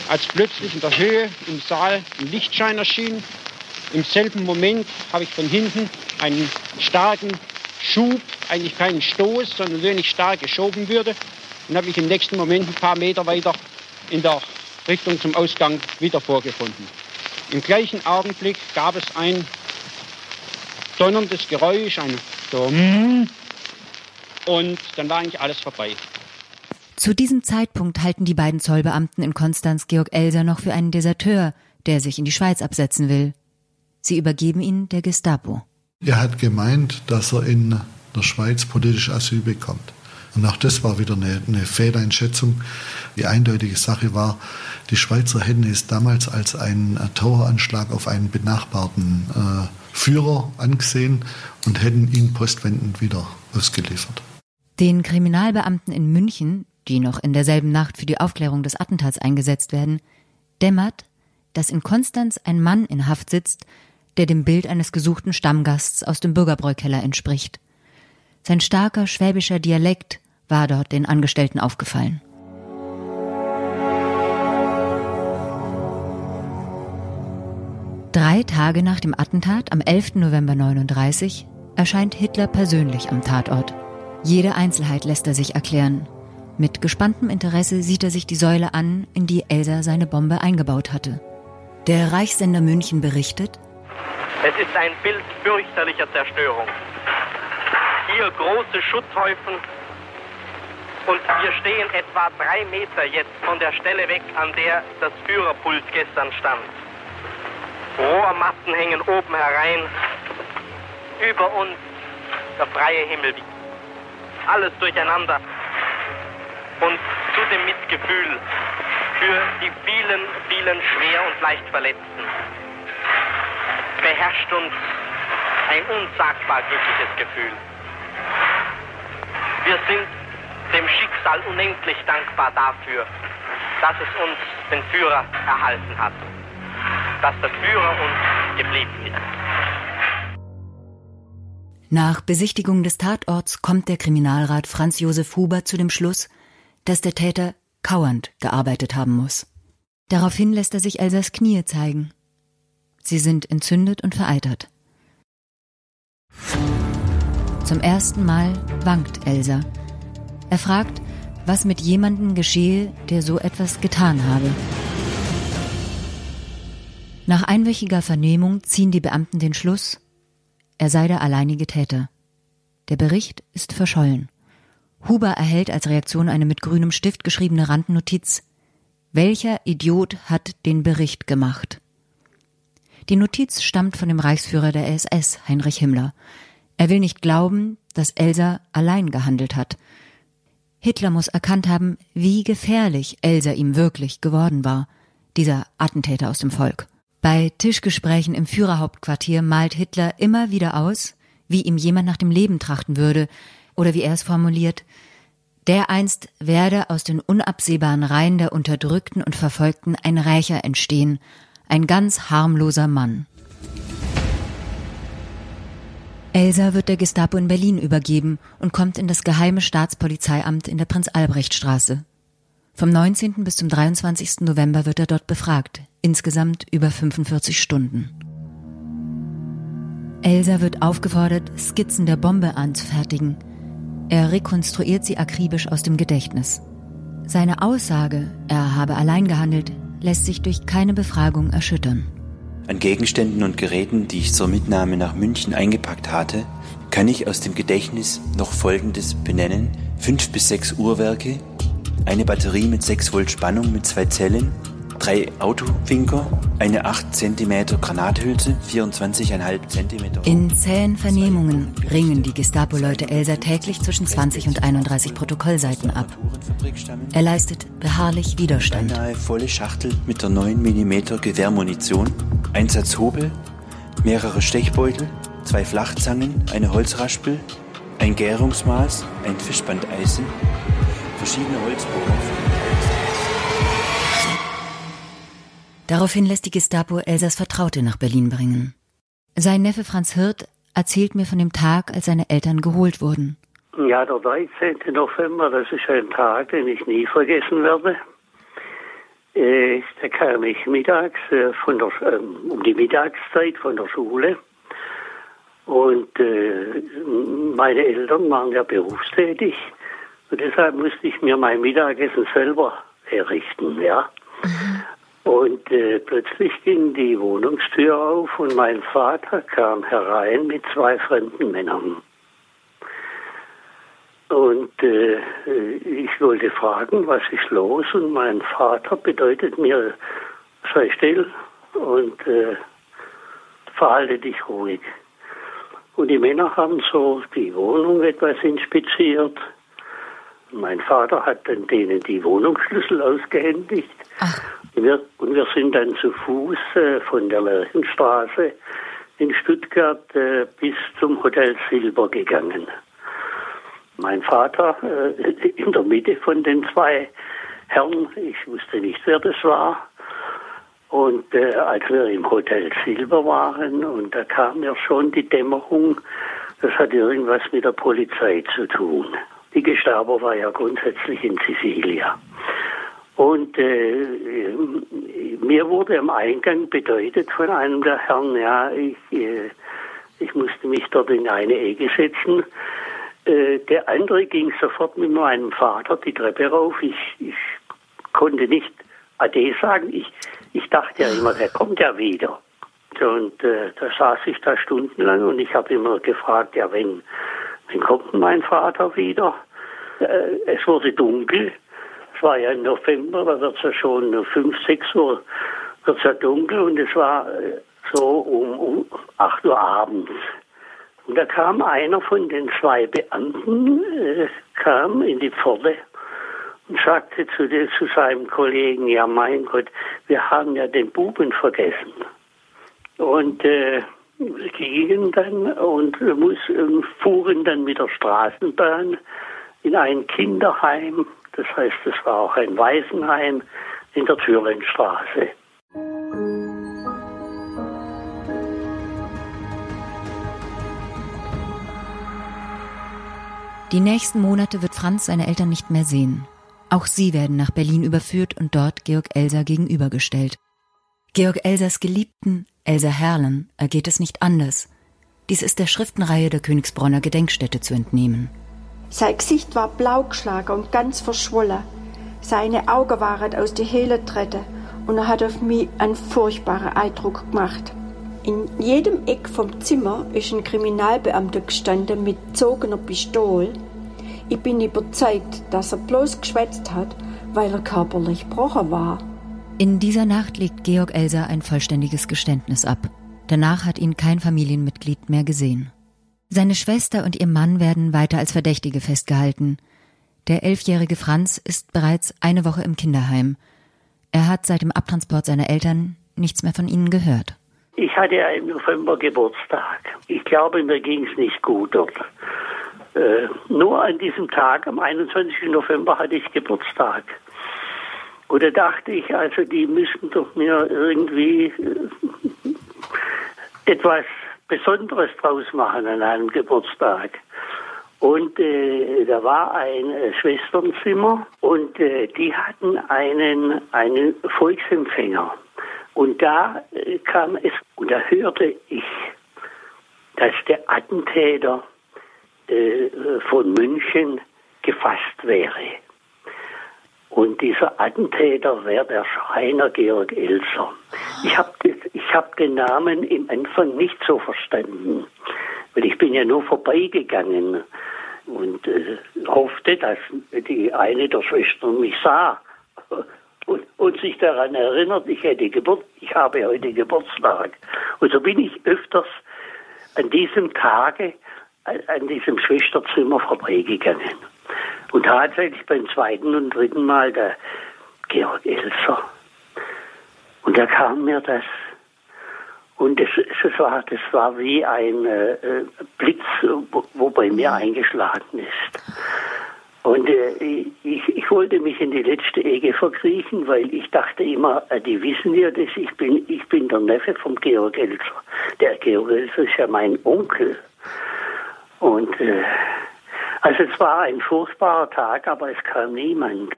als plötzlich in der Höhe im Saal ein Lichtschein erschien. Im selben Moment habe ich von hinten einen starken Schub, eigentlich keinen Stoß, sondern wenn ich stark geschoben würde, und habe mich im nächsten Moment ein paar Meter weiter in der Richtung zum Ausgang wieder vorgefunden. Im gleichen Augenblick gab es ein donnerndes Geräusch, ein so und dann war eigentlich alles vorbei. Zu diesem Zeitpunkt halten die beiden Zollbeamten in Konstanz Georg Elser noch für einen Deserteur, der sich in die Schweiz absetzen will. Sie übergeben ihn der Gestapo. Er hat gemeint, dass er in der Schweiz politisch Asyl bekommt. Und auch das war wieder eine, eine Fehleinschätzung. Die eindeutige Sache war, die Schweizer hätten es damals als einen Terroranschlag auf einen benachbarten äh, Führer angesehen und hätten ihn postwendend wieder ausgeliefert. Den Kriminalbeamten in München, die noch in derselben Nacht für die Aufklärung des Attentats eingesetzt werden, dämmert, dass in Konstanz ein Mann in Haft sitzt, der dem Bild eines gesuchten Stammgasts aus dem Bürgerbräukeller entspricht. Sein starker schwäbischer Dialekt war dort den Angestellten aufgefallen. Drei Tage nach dem Attentat am 11. November 39 erscheint Hitler persönlich am Tatort. Jede Einzelheit lässt er sich erklären. Mit gespanntem Interesse sieht er sich die Säule an, in die Elsa seine Bombe eingebaut hatte. Der Reichssender München berichtet, es ist ein Bild fürchterlicher Zerstörung. Hier große Schutzhäufen und wir stehen etwa drei Meter jetzt von der Stelle weg, an der das Führerpult gestern stand. Rohrmatten hängen oben herein. Über uns der freie Himmel. Alles durcheinander. Und zu dem Mitgefühl für die vielen, vielen schwer und leicht Verletzten beherrscht uns ein unsagbar glückliches Gefühl. Wir sind dem Schicksal unendlich dankbar dafür, dass es uns den Führer erhalten hat dass der Führer uns geblieben ist. Nach Besichtigung des Tatorts kommt der Kriminalrat Franz Josef Huber zu dem Schluss, dass der Täter kauernd gearbeitet haben muss. Daraufhin lässt er sich Elsas Knie zeigen. Sie sind entzündet und vereitert. Zum ersten Mal wankt Elsa. Er fragt, was mit jemandem geschehe, der so etwas getan habe. Nach einwöchiger Vernehmung ziehen die Beamten den Schluss, er sei der alleinige Täter. Der Bericht ist verschollen. Huber erhält als Reaktion eine mit grünem Stift geschriebene Randnotiz. Welcher Idiot hat den Bericht gemacht? Die Notiz stammt von dem Reichsführer der SS, Heinrich Himmler. Er will nicht glauben, dass Elsa allein gehandelt hat. Hitler muss erkannt haben, wie gefährlich Elsa ihm wirklich geworden war, dieser Attentäter aus dem Volk. Bei Tischgesprächen im Führerhauptquartier malt Hitler immer wieder aus, wie ihm jemand nach dem Leben trachten würde, oder wie er es formuliert, der einst werde aus den unabsehbaren Reihen der Unterdrückten und Verfolgten ein Rächer entstehen, ein ganz harmloser Mann. Elsa wird der Gestapo in Berlin übergeben und kommt in das geheime Staatspolizeiamt in der Prinz-Albrecht-Straße. Vom 19. bis zum 23. November wird er dort befragt, insgesamt über 45 Stunden. Elsa wird aufgefordert, Skizzen der Bombe anzufertigen. Er rekonstruiert sie akribisch aus dem Gedächtnis. Seine Aussage, er habe allein gehandelt, lässt sich durch keine Befragung erschüttern. An Gegenständen und Geräten, die ich zur Mitnahme nach München eingepackt hatte, kann ich aus dem Gedächtnis noch Folgendes benennen. Fünf bis sechs Uhrwerke, eine Batterie mit 6 Volt Spannung mit zwei Zellen, drei Autowinker, eine 8 cm Granathülse, 24,5 cm. In zähen Vernehmungen ringen die Gestapo-Leute Elsa täglich zwischen 20 und 31 Protokollseiten ab. Er leistet beharrlich Widerstand. Eine volle Schachtel mit der 9 mm Gewehrmunition, ein Satz Hobel, mehrere Stechbeutel, zwei Flachzangen, eine Holzraspel, ein Gärungsmaß, ein Fischbandeisen, verschiedene Holzbohrer. Daraufhin lässt die Gestapo Elsas Vertraute nach Berlin bringen. Sein Neffe Franz Hirt erzählt mir von dem Tag, als seine Eltern geholt wurden. Ja, der 13. November, das ist ein Tag, den ich nie vergessen werde. Äh, da kam ich mittags äh, von der, äh, um die Mittagszeit von der Schule und äh, meine Eltern waren ja berufstätig und deshalb musste ich mir mein Mittagessen selber errichten, ja. Mhm. Und äh, plötzlich ging die Wohnungstür auf und mein Vater kam herein mit zwei fremden Männern. Und äh, ich wollte fragen, was ist los? Und mein Vater bedeutet mir, sei still und äh, verhalte dich ruhig. Und die Männer haben so die Wohnung etwas inspiziert. Mein Vater hat dann denen die Wohnungsschlüssel ausgehändigt. Ach. Und wir, und wir sind dann zu Fuß äh, von der Lerchenstraße in Stuttgart äh, bis zum Hotel Silber gegangen. Mein Vater äh, in der Mitte von den zwei Herren, ich wusste nicht, wer das war. Und äh, als wir im Hotel Silber waren, und da kam ja schon die Dämmerung, das hat irgendwas mit der Polizei zu tun. Die Gestapo war ja grundsätzlich in Sicilia. Und äh, mir wurde am Eingang bedeutet von einem der Herren, ja, ich, äh, ich musste mich dort in eine Ecke setzen. Äh, der andere ging sofort mit meinem Vater die Treppe rauf. Ich, ich konnte nicht Ade sagen. Ich, ich dachte ja immer, der kommt ja wieder. Und äh, da saß ich da stundenlang und ich habe immer gefragt, ja, wenn, wenn kommt mein Vater wieder? Äh, es wurde dunkel es war ja im November, da wird es ja schon 5, 6 Uhr wird's ja dunkel und es war äh, so um, um 8 Uhr abends. Und da kam einer von den zwei Beamten, äh, kam in die Pforte und sagte zu, den, zu seinem Kollegen, ja mein Gott, wir haben ja den Buben vergessen. Und äh, gingen dann und muss, äh, fuhren dann mit der Straßenbahn in ein Kinderheim das heißt, es war auch ein Waisenheim in der Thüringenstraße. Die nächsten Monate wird Franz seine Eltern nicht mehr sehen. Auch sie werden nach Berlin überführt und dort Georg Elser gegenübergestellt. Georg Elsers Geliebten, Elsa Herrlen, ergeht es nicht anders. Dies ist der Schriftenreihe der Königsbronner Gedenkstätte zu entnehmen. Sein Gesicht war blau geschlagen und ganz verschwollen. Seine Augen waren aus die Höhle getreten und er hat auf mich einen furchtbaren Eindruck gemacht. In jedem Eck vom Zimmer ist ein Kriminalbeamter gestanden mit gezogener Pistole. Ich bin überzeugt, dass er bloß geschwätzt hat, weil er körperlich gebrochen war. In dieser Nacht legt Georg Elser ein vollständiges Geständnis ab. Danach hat ihn kein Familienmitglied mehr gesehen. Seine Schwester und ihr Mann werden weiter als Verdächtige festgehalten. Der elfjährige Franz ist bereits eine Woche im Kinderheim. Er hat seit dem Abtransport seiner Eltern nichts mehr von ihnen gehört. Ich hatte ja im November Geburtstag. Ich glaube, mir ging es nicht gut dort. Äh, nur an diesem Tag, am 21. November, hatte ich Geburtstag. Da dachte ich, also die müssten doch mir irgendwie äh, etwas Besonderes draus machen an einem Geburtstag. Und äh, da war ein äh, Schwesternzimmer und äh, die hatten einen, einen Volksempfänger. Und da äh, kam es, und da hörte ich, dass der Attentäter von München gefasst wäre. Und dieser Attentäter wäre der Schreiner Georg Elser. Ich habe hab den Namen im Anfang nicht so verstanden, weil ich bin ja nur vorbeigegangen und äh, hoffte, dass die eine der Schwestern mich sah und, und, sich daran erinnert, ich hätte Geburt, ich habe heute Geburtstag. Und so bin ich öfters an diesem Tage an diesem Schwesterzimmer vorbeigegangen. Und tatsächlich beim zweiten und dritten Mal der Georg Elser. Und da kam mir das. Und es, es war, das war wie ein äh, Blitz, wo, wo, bei mir eingeschlagen ist. Und äh, ich, ich wollte mich in die letzte Ecke verkriechen, weil ich dachte immer, äh, die wissen ja das, ich bin, ich bin der Neffe vom Georg Elser. Der Georg Elser ist ja mein Onkel. Und äh, also es war ein furchtbarer Tag, aber es kam niemand.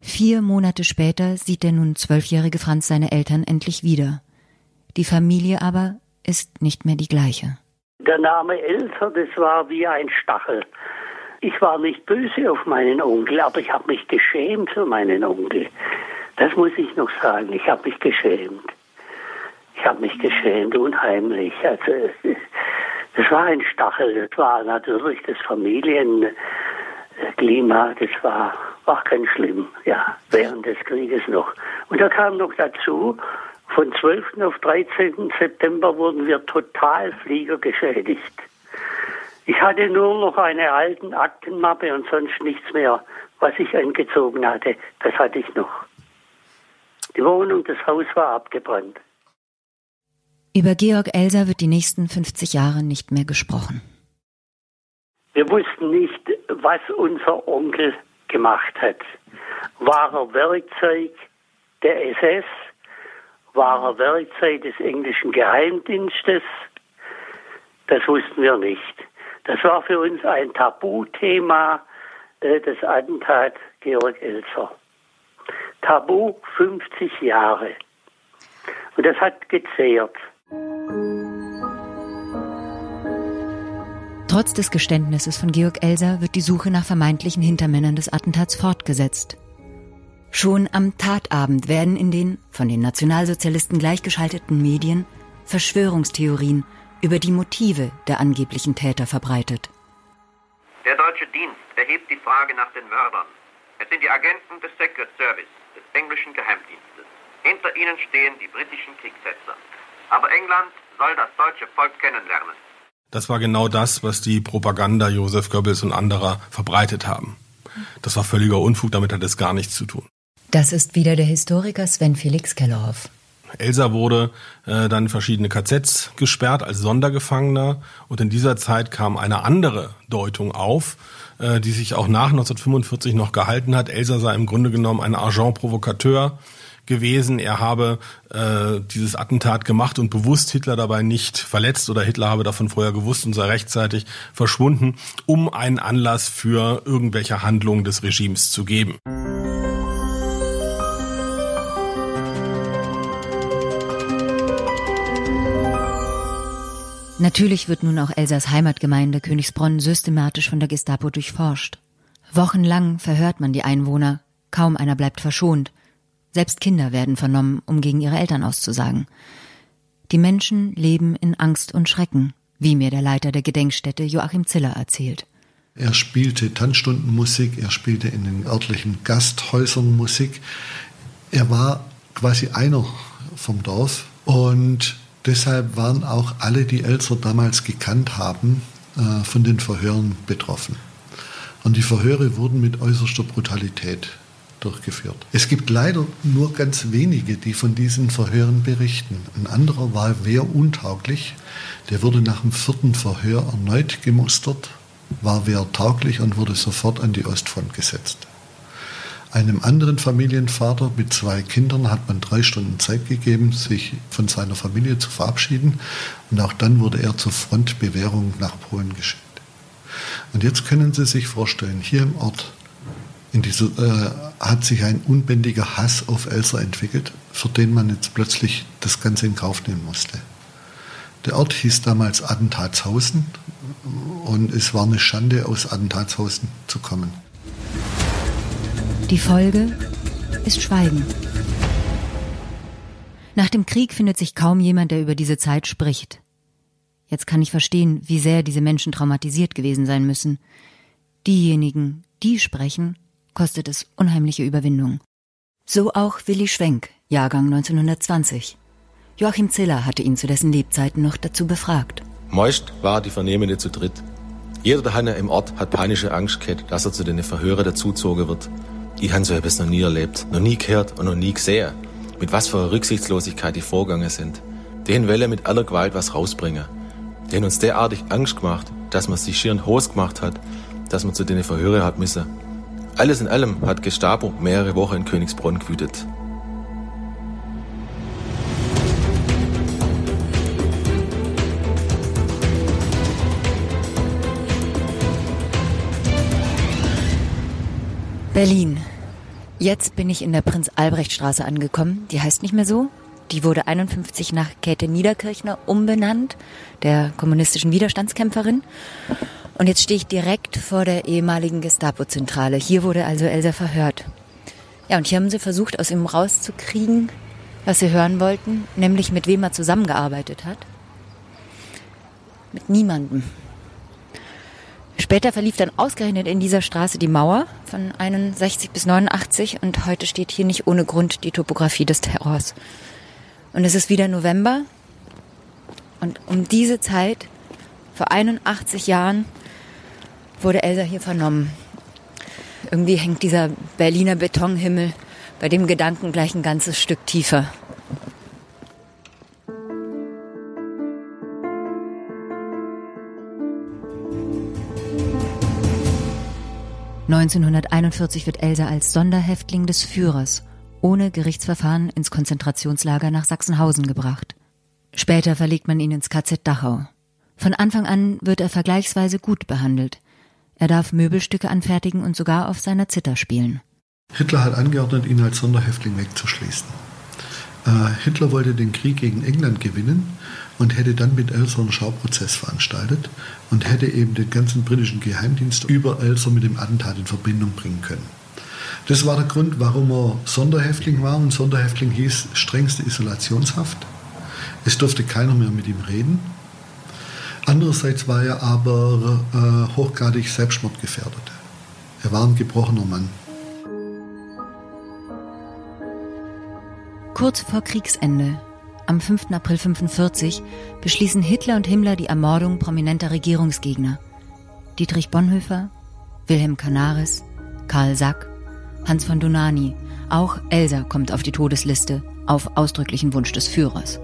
Vier Monate später sieht der nun zwölfjährige Franz seine Eltern endlich wieder. Die Familie aber ist nicht mehr die gleiche. Der Name Elser, das war wie ein Stachel. Ich war nicht böse auf meinen Onkel, aber ich habe mich geschämt für meinen Onkel. Das muss ich noch sagen. Ich habe mich geschämt. Ich habe mich geschämt, unheimlich. Also [LAUGHS] das war ein Stachel, das war natürlich das Familienklima, das war, war ganz schlimm, ja, während des Krieges noch. Und da kam noch dazu, von 12. auf 13. September wurden wir total Flieger geschädigt. Ich hatte nur noch eine alten Aktenmappe und sonst nichts mehr, was ich angezogen hatte. Das hatte ich noch. Die Wohnung, das Haus war abgebrannt. Über Georg Elser wird die nächsten 50 Jahre nicht mehr gesprochen. Wir wussten nicht, was unser Onkel gemacht hat. War er Werkzeug der SS? War er Werkzeug des englischen Geheimdienstes? Das wussten wir nicht. Das war für uns ein Tabuthema, äh, das Attentat Georg Elser. Tabu 50 Jahre. Und das hat gezehrt. Trotz des Geständnisses von Georg Elser wird die Suche nach vermeintlichen Hintermännern des Attentats fortgesetzt. Schon am Tatabend werden in den von den Nationalsozialisten gleichgeschalteten Medien Verschwörungstheorien über die Motive der angeblichen Täter verbreitet. Der deutsche Dienst erhebt die Frage nach den Mördern. Es sind die Agenten des Secret Service, des englischen Geheimdienstes. Hinter ihnen stehen die britischen Kriegssetzer. Aber England soll das deutsche Volk kennenlernen. Das war genau das, was die Propaganda Josef Goebbels und anderer verbreitet haben. Das war völliger Unfug, damit hat es gar nichts zu tun. Das ist wieder der Historiker Sven Felix Kellerhoff. Elsa wurde äh, dann in verschiedene KZs gesperrt als Sondergefangener und in dieser Zeit kam eine andere Deutung auf, äh, die sich auch nach 1945 noch gehalten hat. Elsa sei im Grunde genommen ein Agent Provocateur gewesen, er habe äh, dieses Attentat gemacht und bewusst Hitler dabei nicht verletzt oder Hitler habe davon vorher gewusst und sei rechtzeitig verschwunden, um einen Anlass für irgendwelche Handlungen des Regimes zu geben. Natürlich wird nun auch Elsas Heimatgemeinde Königsbronn systematisch von der Gestapo durchforscht. Wochenlang verhört man die Einwohner, kaum einer bleibt verschont. Selbst Kinder werden vernommen, um gegen ihre Eltern auszusagen. Die Menschen leben in Angst und Schrecken, wie mir der Leiter der Gedenkstätte Joachim Ziller erzählt. Er spielte Tanzstundenmusik, er spielte in den örtlichen Gasthäusern Musik. Er war quasi einer vom Dorf und Deshalb waren auch alle, die Elser damals gekannt haben, äh, von den Verhören betroffen. Und die Verhöre wurden mit äußerster Brutalität durchgeführt. Es gibt leider nur ganz wenige, die von diesen Verhören berichten. Ein anderer war wehruntauglich. Der wurde nach dem vierten Verhör erneut gemustert, war wehrtauglich und wurde sofort an die Ostfront gesetzt. Einem anderen Familienvater mit zwei Kindern hat man drei Stunden Zeit gegeben, sich von seiner Familie zu verabschieden. Und auch dann wurde er zur Frontbewährung nach Polen geschickt. Und jetzt können Sie sich vorstellen, hier im Ort in dieser, äh, hat sich ein unbändiger Hass auf Elsa entwickelt, für den man jetzt plötzlich das Ganze in Kauf nehmen musste. Der Ort hieß damals Attentatshausen und es war eine Schande, aus Attentatshausen zu kommen. Die Folge ist Schweigen. Nach dem Krieg findet sich kaum jemand, der über diese Zeit spricht. Jetzt kann ich verstehen, wie sehr diese Menschen traumatisiert gewesen sein müssen. Diejenigen, die sprechen, kostet es unheimliche Überwindung. So auch Willi Schwenk, Jahrgang 1920. Joachim Ziller hatte ihn zu dessen Lebzeiten noch dazu befragt. Meist war die Vernehmende zu dritt. Jeder der Hanne im Ort hat panische Angst gehabt, dass er zu den Verhören dazuzogen wird. Ich habe so etwas noch nie erlebt, noch nie gehört und noch nie gesehen. Mit was für Rücksichtslosigkeit die Vorgänge sind. Den Welle mit aller Gewalt was rausbringen. Den uns derartig Angst gemacht, dass man sich schier in Hose gemacht hat, dass man zu den Verhören hat müssen. Alles in allem hat Gestapo mehrere Wochen in Königsbronn gewütet. Berlin. Jetzt bin ich in der Prinz-Albrecht-Straße angekommen. Die heißt nicht mehr so. Die wurde 51 nach Käthe Niederkirchner umbenannt, der kommunistischen Widerstandskämpferin. Und jetzt stehe ich direkt vor der ehemaligen Gestapo-Zentrale. Hier wurde also Elsa verhört. Ja, und hier haben sie versucht, aus ihm rauszukriegen, was sie hören wollten, nämlich mit wem er zusammengearbeitet hat. Mit niemandem. Später verlief dann ausgerechnet in dieser Straße die Mauer von 61 bis 89 und heute steht hier nicht ohne Grund die Topografie des Terrors. Und es ist wieder November und um diese Zeit, vor 81 Jahren, wurde Elsa hier vernommen. Irgendwie hängt dieser Berliner Betonhimmel bei dem Gedanken gleich ein ganzes Stück tiefer. 1941 wird Elsa als Sonderhäftling des Führers ohne Gerichtsverfahren ins Konzentrationslager nach Sachsenhausen gebracht. Später verlegt man ihn ins KZ Dachau. Von Anfang an wird er vergleichsweise gut behandelt. Er darf Möbelstücke anfertigen und sogar auf seiner Zither spielen. Hitler hat angeordnet, ihn als Sonderhäftling wegzuschließen. Äh, Hitler wollte den Krieg gegen England gewinnen und hätte dann mit Elsa einen Schauprozess veranstaltet und hätte eben den ganzen britischen Geheimdienst über Elsa mit dem Attentat in Verbindung bringen können. Das war der Grund, warum er Sonderhäftling war. Und Sonderhäftling hieß strengste Isolationshaft. Es durfte keiner mehr mit ihm reden. Andererseits war er aber äh, hochgradig selbstmordgefährdet. Er war ein gebrochener Mann. Kurz vor Kriegsende am 5. April 1945 beschließen Hitler und Himmler die Ermordung prominenter Regierungsgegner. Dietrich Bonhoeffer, Wilhelm Canaris, Karl Sack, Hans von Donani, auch Elsa kommt auf die Todesliste, auf ausdrücklichen Wunsch des Führers.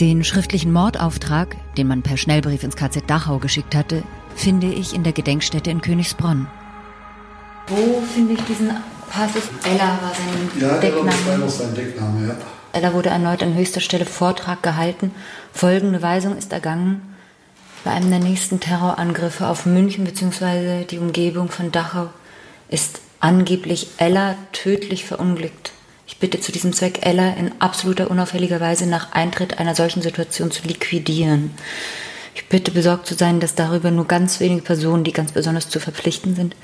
Den schriftlichen Mordauftrag, den man per Schnellbrief ins KZ Dachau geschickt hatte, finde ich in der Gedenkstätte in Königsbronn. Wo finde ich diesen Passus? Ella war sein ja, Deckname. Ja, war sein Deckname, ja. Ella wurde erneut an höchster Stelle Vortrag gehalten. Folgende Weisung ist ergangen. Bei einem der nächsten Terrorangriffe auf München bzw. die Umgebung von Dachau ist angeblich Ella tödlich verunglückt. Ich bitte zu diesem Zweck Ella in absoluter unauffälliger Weise nach Eintritt einer solchen Situation zu liquidieren. Ich bitte besorgt zu sein, dass darüber nur ganz wenige Personen, die ganz besonders zu verpflichten sind,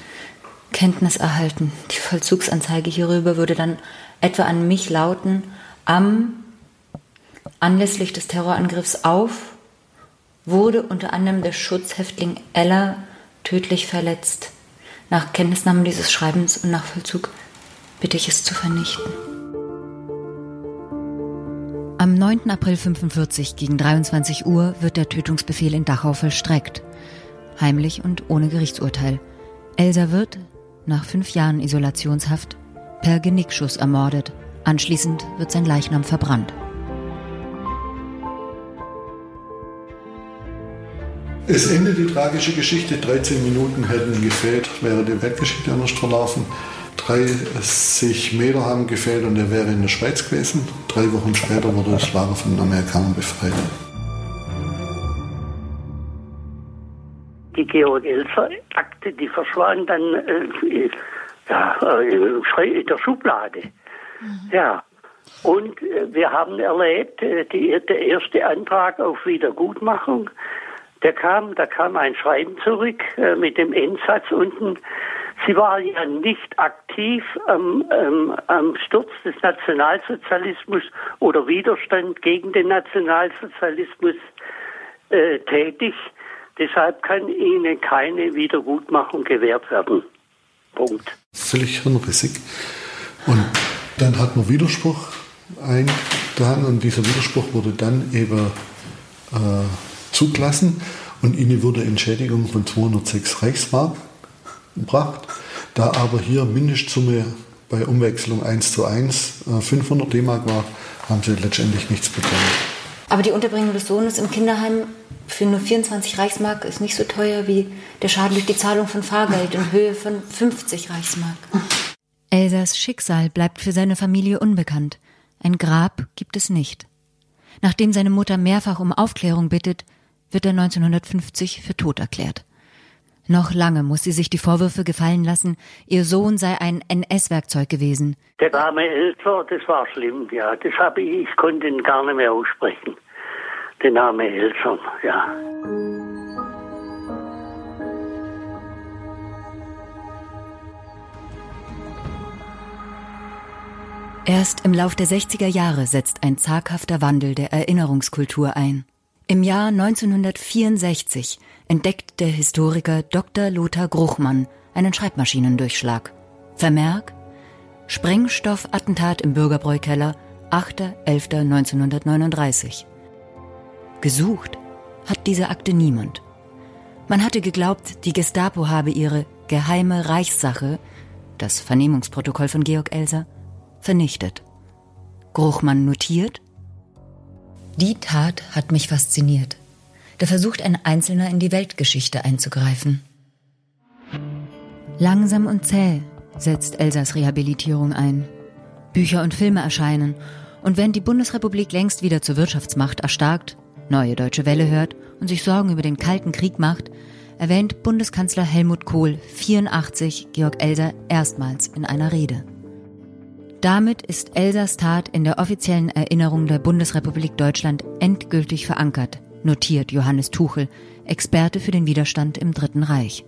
Kenntnis erhalten. Die Vollzugsanzeige hierüber würde dann etwa an mich lauten, am anlässlich des Terrorangriffs auf wurde unter anderem der Schutzhäftling Ella tödlich verletzt. Nach Kenntnisnahme dieses Schreibens und nach Vollzug bitte ich es zu vernichten. Am 9. April 45 gegen 23 Uhr wird der Tötungsbefehl in Dachau vollstreckt. Heimlich und ohne Gerichtsurteil. Elsa wird, nach fünf Jahren Isolationshaft, per Genickschuss ermordet. Anschließend wird sein Leichnam verbrannt. Es endet die tragische Geschichte. 13 Minuten hätten gefehlt, wäre die Weltgeschichte anders verlaufen. 30 Meter haben gefehlt und er wäre in der Schweiz gewesen. Drei Wochen später wurde das Lager von den Amerikanern befreit. Die Georg-Elser-Akte, die verschwand dann äh, ja, äh, in der Schublade. Mhm. Ja. Und äh, wir haben erlebt, äh, die, der erste Antrag auf Wiedergutmachung der kam, da kam ein Schreiben zurück äh, mit dem Endsatz unten. Sie war ja nicht aktiv am, ähm, am Sturz des Nationalsozialismus oder Widerstand gegen den Nationalsozialismus äh, tätig. Deshalb kann Ihnen keine Wiedergutmachung gewährt werden. Punkt. Völlig hirnrissig. Und dann hat man Widerspruch eingetan und dieser Widerspruch wurde dann eben äh, zugelassen und ihnen wurde Entschädigung von 206 Reichsmark gebracht. Da aber hier Mindestsumme bei Umwechslung 1 zu 1 500 äh, D-Mark war, haben sie letztendlich nichts bekommen. Aber die Unterbringung des Sohnes im Kinderheim für nur 24 Reichsmark ist nicht so teuer wie der Schaden durch die Zahlung von Fahrgeld in Höhe von 50 Reichsmark. Elsas Schicksal bleibt für seine Familie unbekannt. Ein Grab gibt es nicht. Nachdem seine Mutter mehrfach um Aufklärung bittet, wird er 1950 für tot erklärt. Noch lange muss sie sich die Vorwürfe gefallen lassen, ihr Sohn sei ein NS-Werkzeug gewesen. Der Name Elser, das war schlimm, ja. Das habe ich, ich konnte ihn gar nicht mehr aussprechen. Der Name Elser, ja. Erst im Lauf der 60er Jahre setzt ein zaghafter Wandel der Erinnerungskultur ein. Im Jahr 1964 entdeckt der Historiker Dr. Lothar Gruchmann einen Schreibmaschinendurchschlag. Vermerk Sprengstoffattentat im Bürgerbräukeller 8.11.1939. Gesucht hat diese Akte niemand. Man hatte geglaubt, die Gestapo habe ihre geheime Reichssache, das Vernehmungsprotokoll von Georg Elser, vernichtet. Gruchmann notiert, die Tat hat mich fasziniert. Da versucht ein Einzelner in die Weltgeschichte einzugreifen. Langsam und zäh setzt Elsas Rehabilitierung ein. Bücher und Filme erscheinen, und wenn die Bundesrepublik längst wieder zur Wirtschaftsmacht erstarkt, neue deutsche Welle hört und sich Sorgen über den Kalten Krieg macht, erwähnt Bundeskanzler Helmut Kohl 84 Georg Elser erstmals in einer Rede. Damit ist Elsers Tat in der offiziellen Erinnerung der Bundesrepublik Deutschland endgültig verankert, notiert Johannes Tuchel, Experte für den Widerstand im Dritten Reich.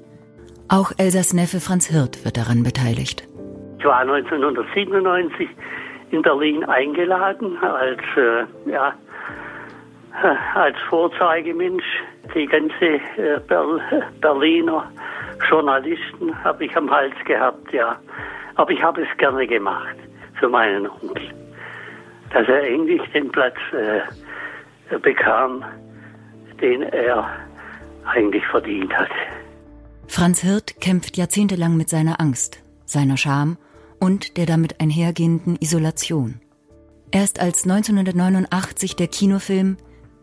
Auch Elsers Neffe Franz Hirt wird daran beteiligt. Ich war 1997 in Berlin eingeladen als, äh, ja, [LAUGHS] als Vorzeigemensch. Die ganze äh, Berliner Journalisten habe ich am Hals gehabt, ja. Aber ich habe es gerne gemacht für meinen Onkel, dass er endlich den Platz äh, bekam, den er eigentlich verdient hat. Franz Hirt kämpft jahrzehntelang mit seiner Angst, seiner Scham und der damit einhergehenden Isolation. Erst als 1989 der Kinofilm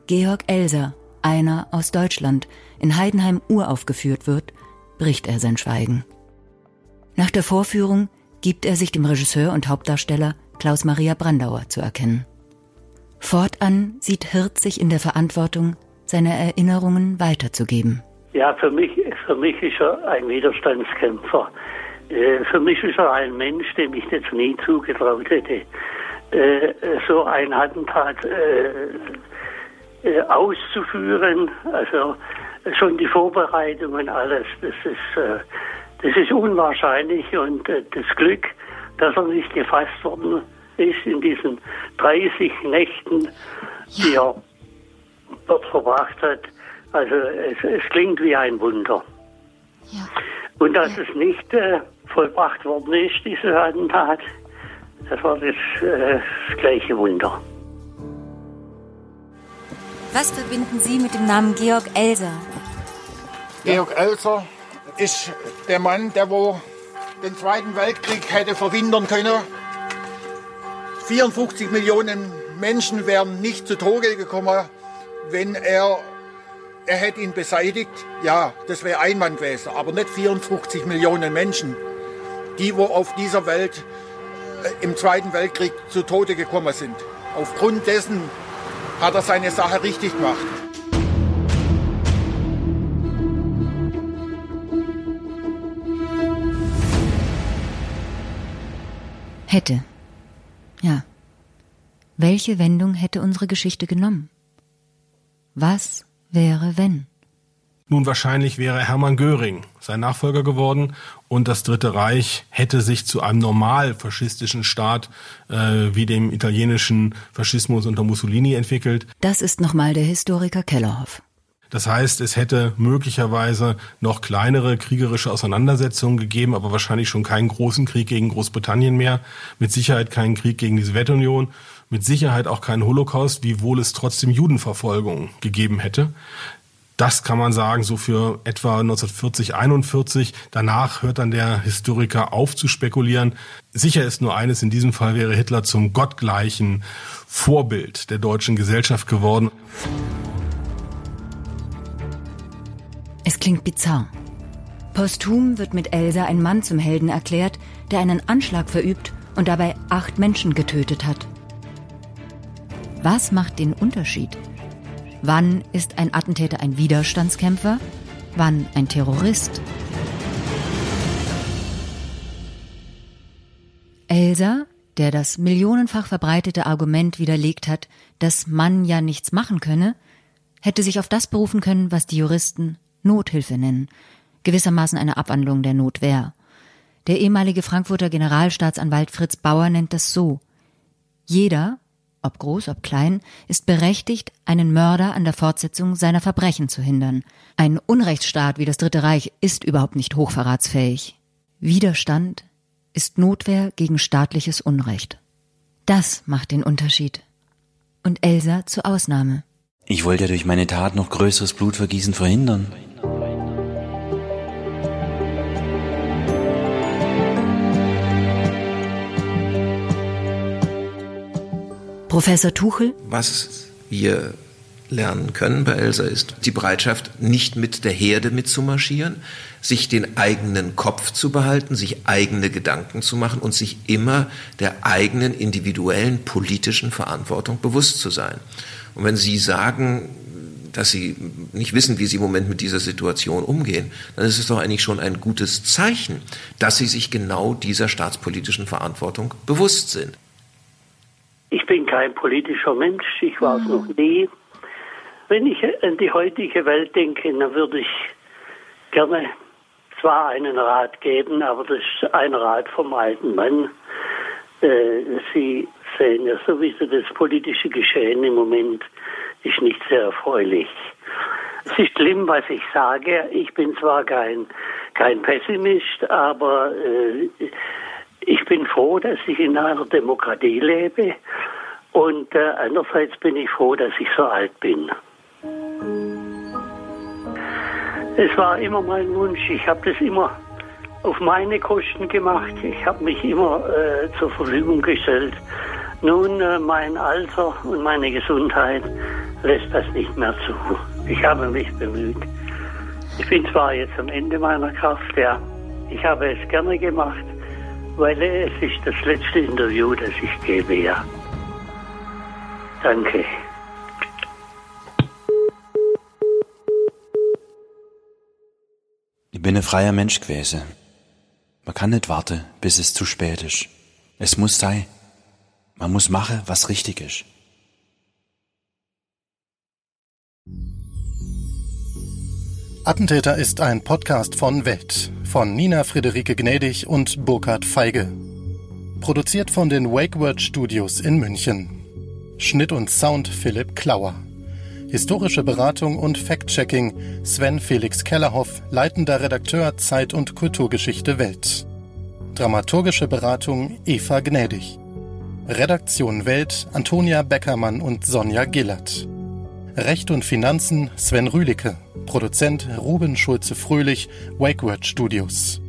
Georg Elser, einer aus Deutschland, in Heidenheim uraufgeführt wird, bricht er sein Schweigen. Nach der Vorführung gibt er sich dem Regisseur und Hauptdarsteller Klaus Maria Brandauer zu erkennen. Fortan sieht Hirt sich in der Verantwortung, seine Erinnerungen weiterzugeben. Ja, für mich, für mich ist er ein Widerstandskämpfer. Äh, für mich ist er ein Mensch, dem ich jetzt nie zugetraut hätte, äh, so ein Attentat äh, auszuführen. Also schon die Vorbereitungen, alles, das ist das ist unwahrscheinlich und äh, das Glück, dass er nicht gefasst worden ist in diesen 30 Nächten, die er dort verbracht hat. Also es, es klingt wie ein Wunder. Ja. Und dass ja. es nicht äh, vollbracht worden ist, diese Attentat, das war das, äh, das gleiche Wunder. Was verbinden Sie mit dem Namen Georg Elser? Georg Elser ist der Mann, der wo den Zweiten Weltkrieg hätte verhindern können. 54 Millionen Menschen wären nicht zu Tode gekommen, wenn er, er hätte ihn beseitigt. Ja, das wäre ein Mann gewesen, aber nicht 54 Millionen Menschen, die wo auf dieser Welt äh, im Zweiten Weltkrieg zu Tode gekommen sind. Aufgrund dessen hat er seine Sache richtig gemacht. Hätte. Ja. Welche Wendung hätte unsere Geschichte genommen? Was wäre, wenn? Nun, wahrscheinlich wäre Hermann Göring sein Nachfolger geworden und das Dritte Reich hätte sich zu einem normal faschistischen Staat äh, wie dem italienischen Faschismus unter Mussolini entwickelt. Das ist nochmal der Historiker Kellerhoff. Das heißt, es hätte möglicherweise noch kleinere kriegerische Auseinandersetzungen gegeben, aber wahrscheinlich schon keinen großen Krieg gegen Großbritannien mehr, mit Sicherheit keinen Krieg gegen die Sowjetunion, mit Sicherheit auch keinen Holocaust, wiewohl es trotzdem Judenverfolgung gegeben hätte. Das kann man sagen, so für etwa 1940, 41. Danach hört dann der Historiker auf zu spekulieren. Sicher ist nur eines, in diesem Fall wäre Hitler zum gottgleichen Vorbild der deutschen Gesellschaft geworden. Es klingt bizarr. Posthum wird mit Elsa ein Mann zum Helden erklärt, der einen Anschlag verübt und dabei acht Menschen getötet hat. Was macht den Unterschied? Wann ist ein Attentäter ein Widerstandskämpfer? Wann ein Terrorist? Elsa, der das millionenfach verbreitete Argument widerlegt hat, dass man ja nichts machen könne, hätte sich auf das berufen können, was die Juristen Nothilfe nennen, gewissermaßen eine Abwandlung der Notwehr. Der ehemalige Frankfurter Generalstaatsanwalt Fritz Bauer nennt das so. Jeder, ob groß, ob klein, ist berechtigt, einen Mörder an der Fortsetzung seiner Verbrechen zu hindern. Ein Unrechtsstaat wie das Dritte Reich ist überhaupt nicht hochverratsfähig. Widerstand ist Notwehr gegen staatliches Unrecht. Das macht den Unterschied. Und Elsa zur Ausnahme. Ich wollte ja durch meine Tat noch größeres Blutvergießen verhindern. Professor Tuchel? Was wir lernen können bei Elsa ist die Bereitschaft, nicht mit der Herde mitzumarschieren, sich den eigenen Kopf zu behalten, sich eigene Gedanken zu machen und sich immer der eigenen individuellen politischen Verantwortung bewusst zu sein. Und wenn Sie sagen, dass Sie nicht wissen, wie Sie im Moment mit dieser Situation umgehen, dann ist es doch eigentlich schon ein gutes Zeichen, dass Sie sich genau dieser staatspolitischen Verantwortung bewusst sind. Ich bin kein politischer Mensch, ich war es mhm. noch nie. Wenn ich an die heutige Welt denke, dann würde ich gerne zwar einen Rat geben, aber das ist ein Rat vom alten Mann. Äh, Sie sehen ja sowieso, das politische Geschehen im Moment ist nicht sehr erfreulich. Es ist schlimm, was ich sage. Ich bin zwar kein, kein Pessimist, aber äh, ich bin froh, dass ich in einer Demokratie lebe und äh, andererseits bin ich froh, dass ich so alt bin. Es war immer mein Wunsch. Ich habe das immer auf meine Kosten gemacht. Ich habe mich immer äh, zur Verfügung gestellt. Nun, äh, mein Alter und meine Gesundheit lässt das nicht mehr zu. Ich habe mich bemüht. Ich bin zwar jetzt am Ende meiner Kraft, ja. Ich habe es gerne gemacht, weil es ist das letzte Interview, das ich gebe, ja. Danke. Ich bin ein freier Mensch gewesen. Man kann nicht warten, bis es zu spät ist. Es muss sein. Man muss machen, was richtig ist. Attentäter ist ein Podcast von Welt, von Nina Friederike Gnädig und Burkhard Feige. Produziert von den WakeWord Studios in München. Schnitt und Sound Philipp Klauer. Historische Beratung und Fact-Checking Sven Felix Kellerhoff, leitender Redakteur Zeit- und Kulturgeschichte Welt. Dramaturgische Beratung Eva Gnädig. Redaktion Welt Antonia Beckermann und Sonja Gillert. Recht und Finanzen Sven Rühlicke. Produzent Ruben Schulze-Fröhlich, WakeWord Studios.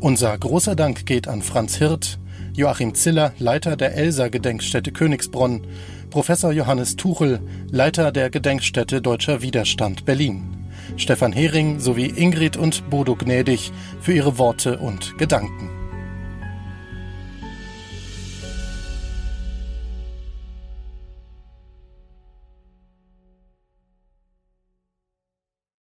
Unser großer Dank geht an Franz Hirt, Joachim Ziller, Leiter der Elsa-Gedenkstätte Königsbronn, Professor Johannes Tuchel, Leiter der Gedenkstätte Deutscher Widerstand Berlin, Stefan Hering sowie Ingrid und Bodo Gnädig für ihre Worte und Gedanken.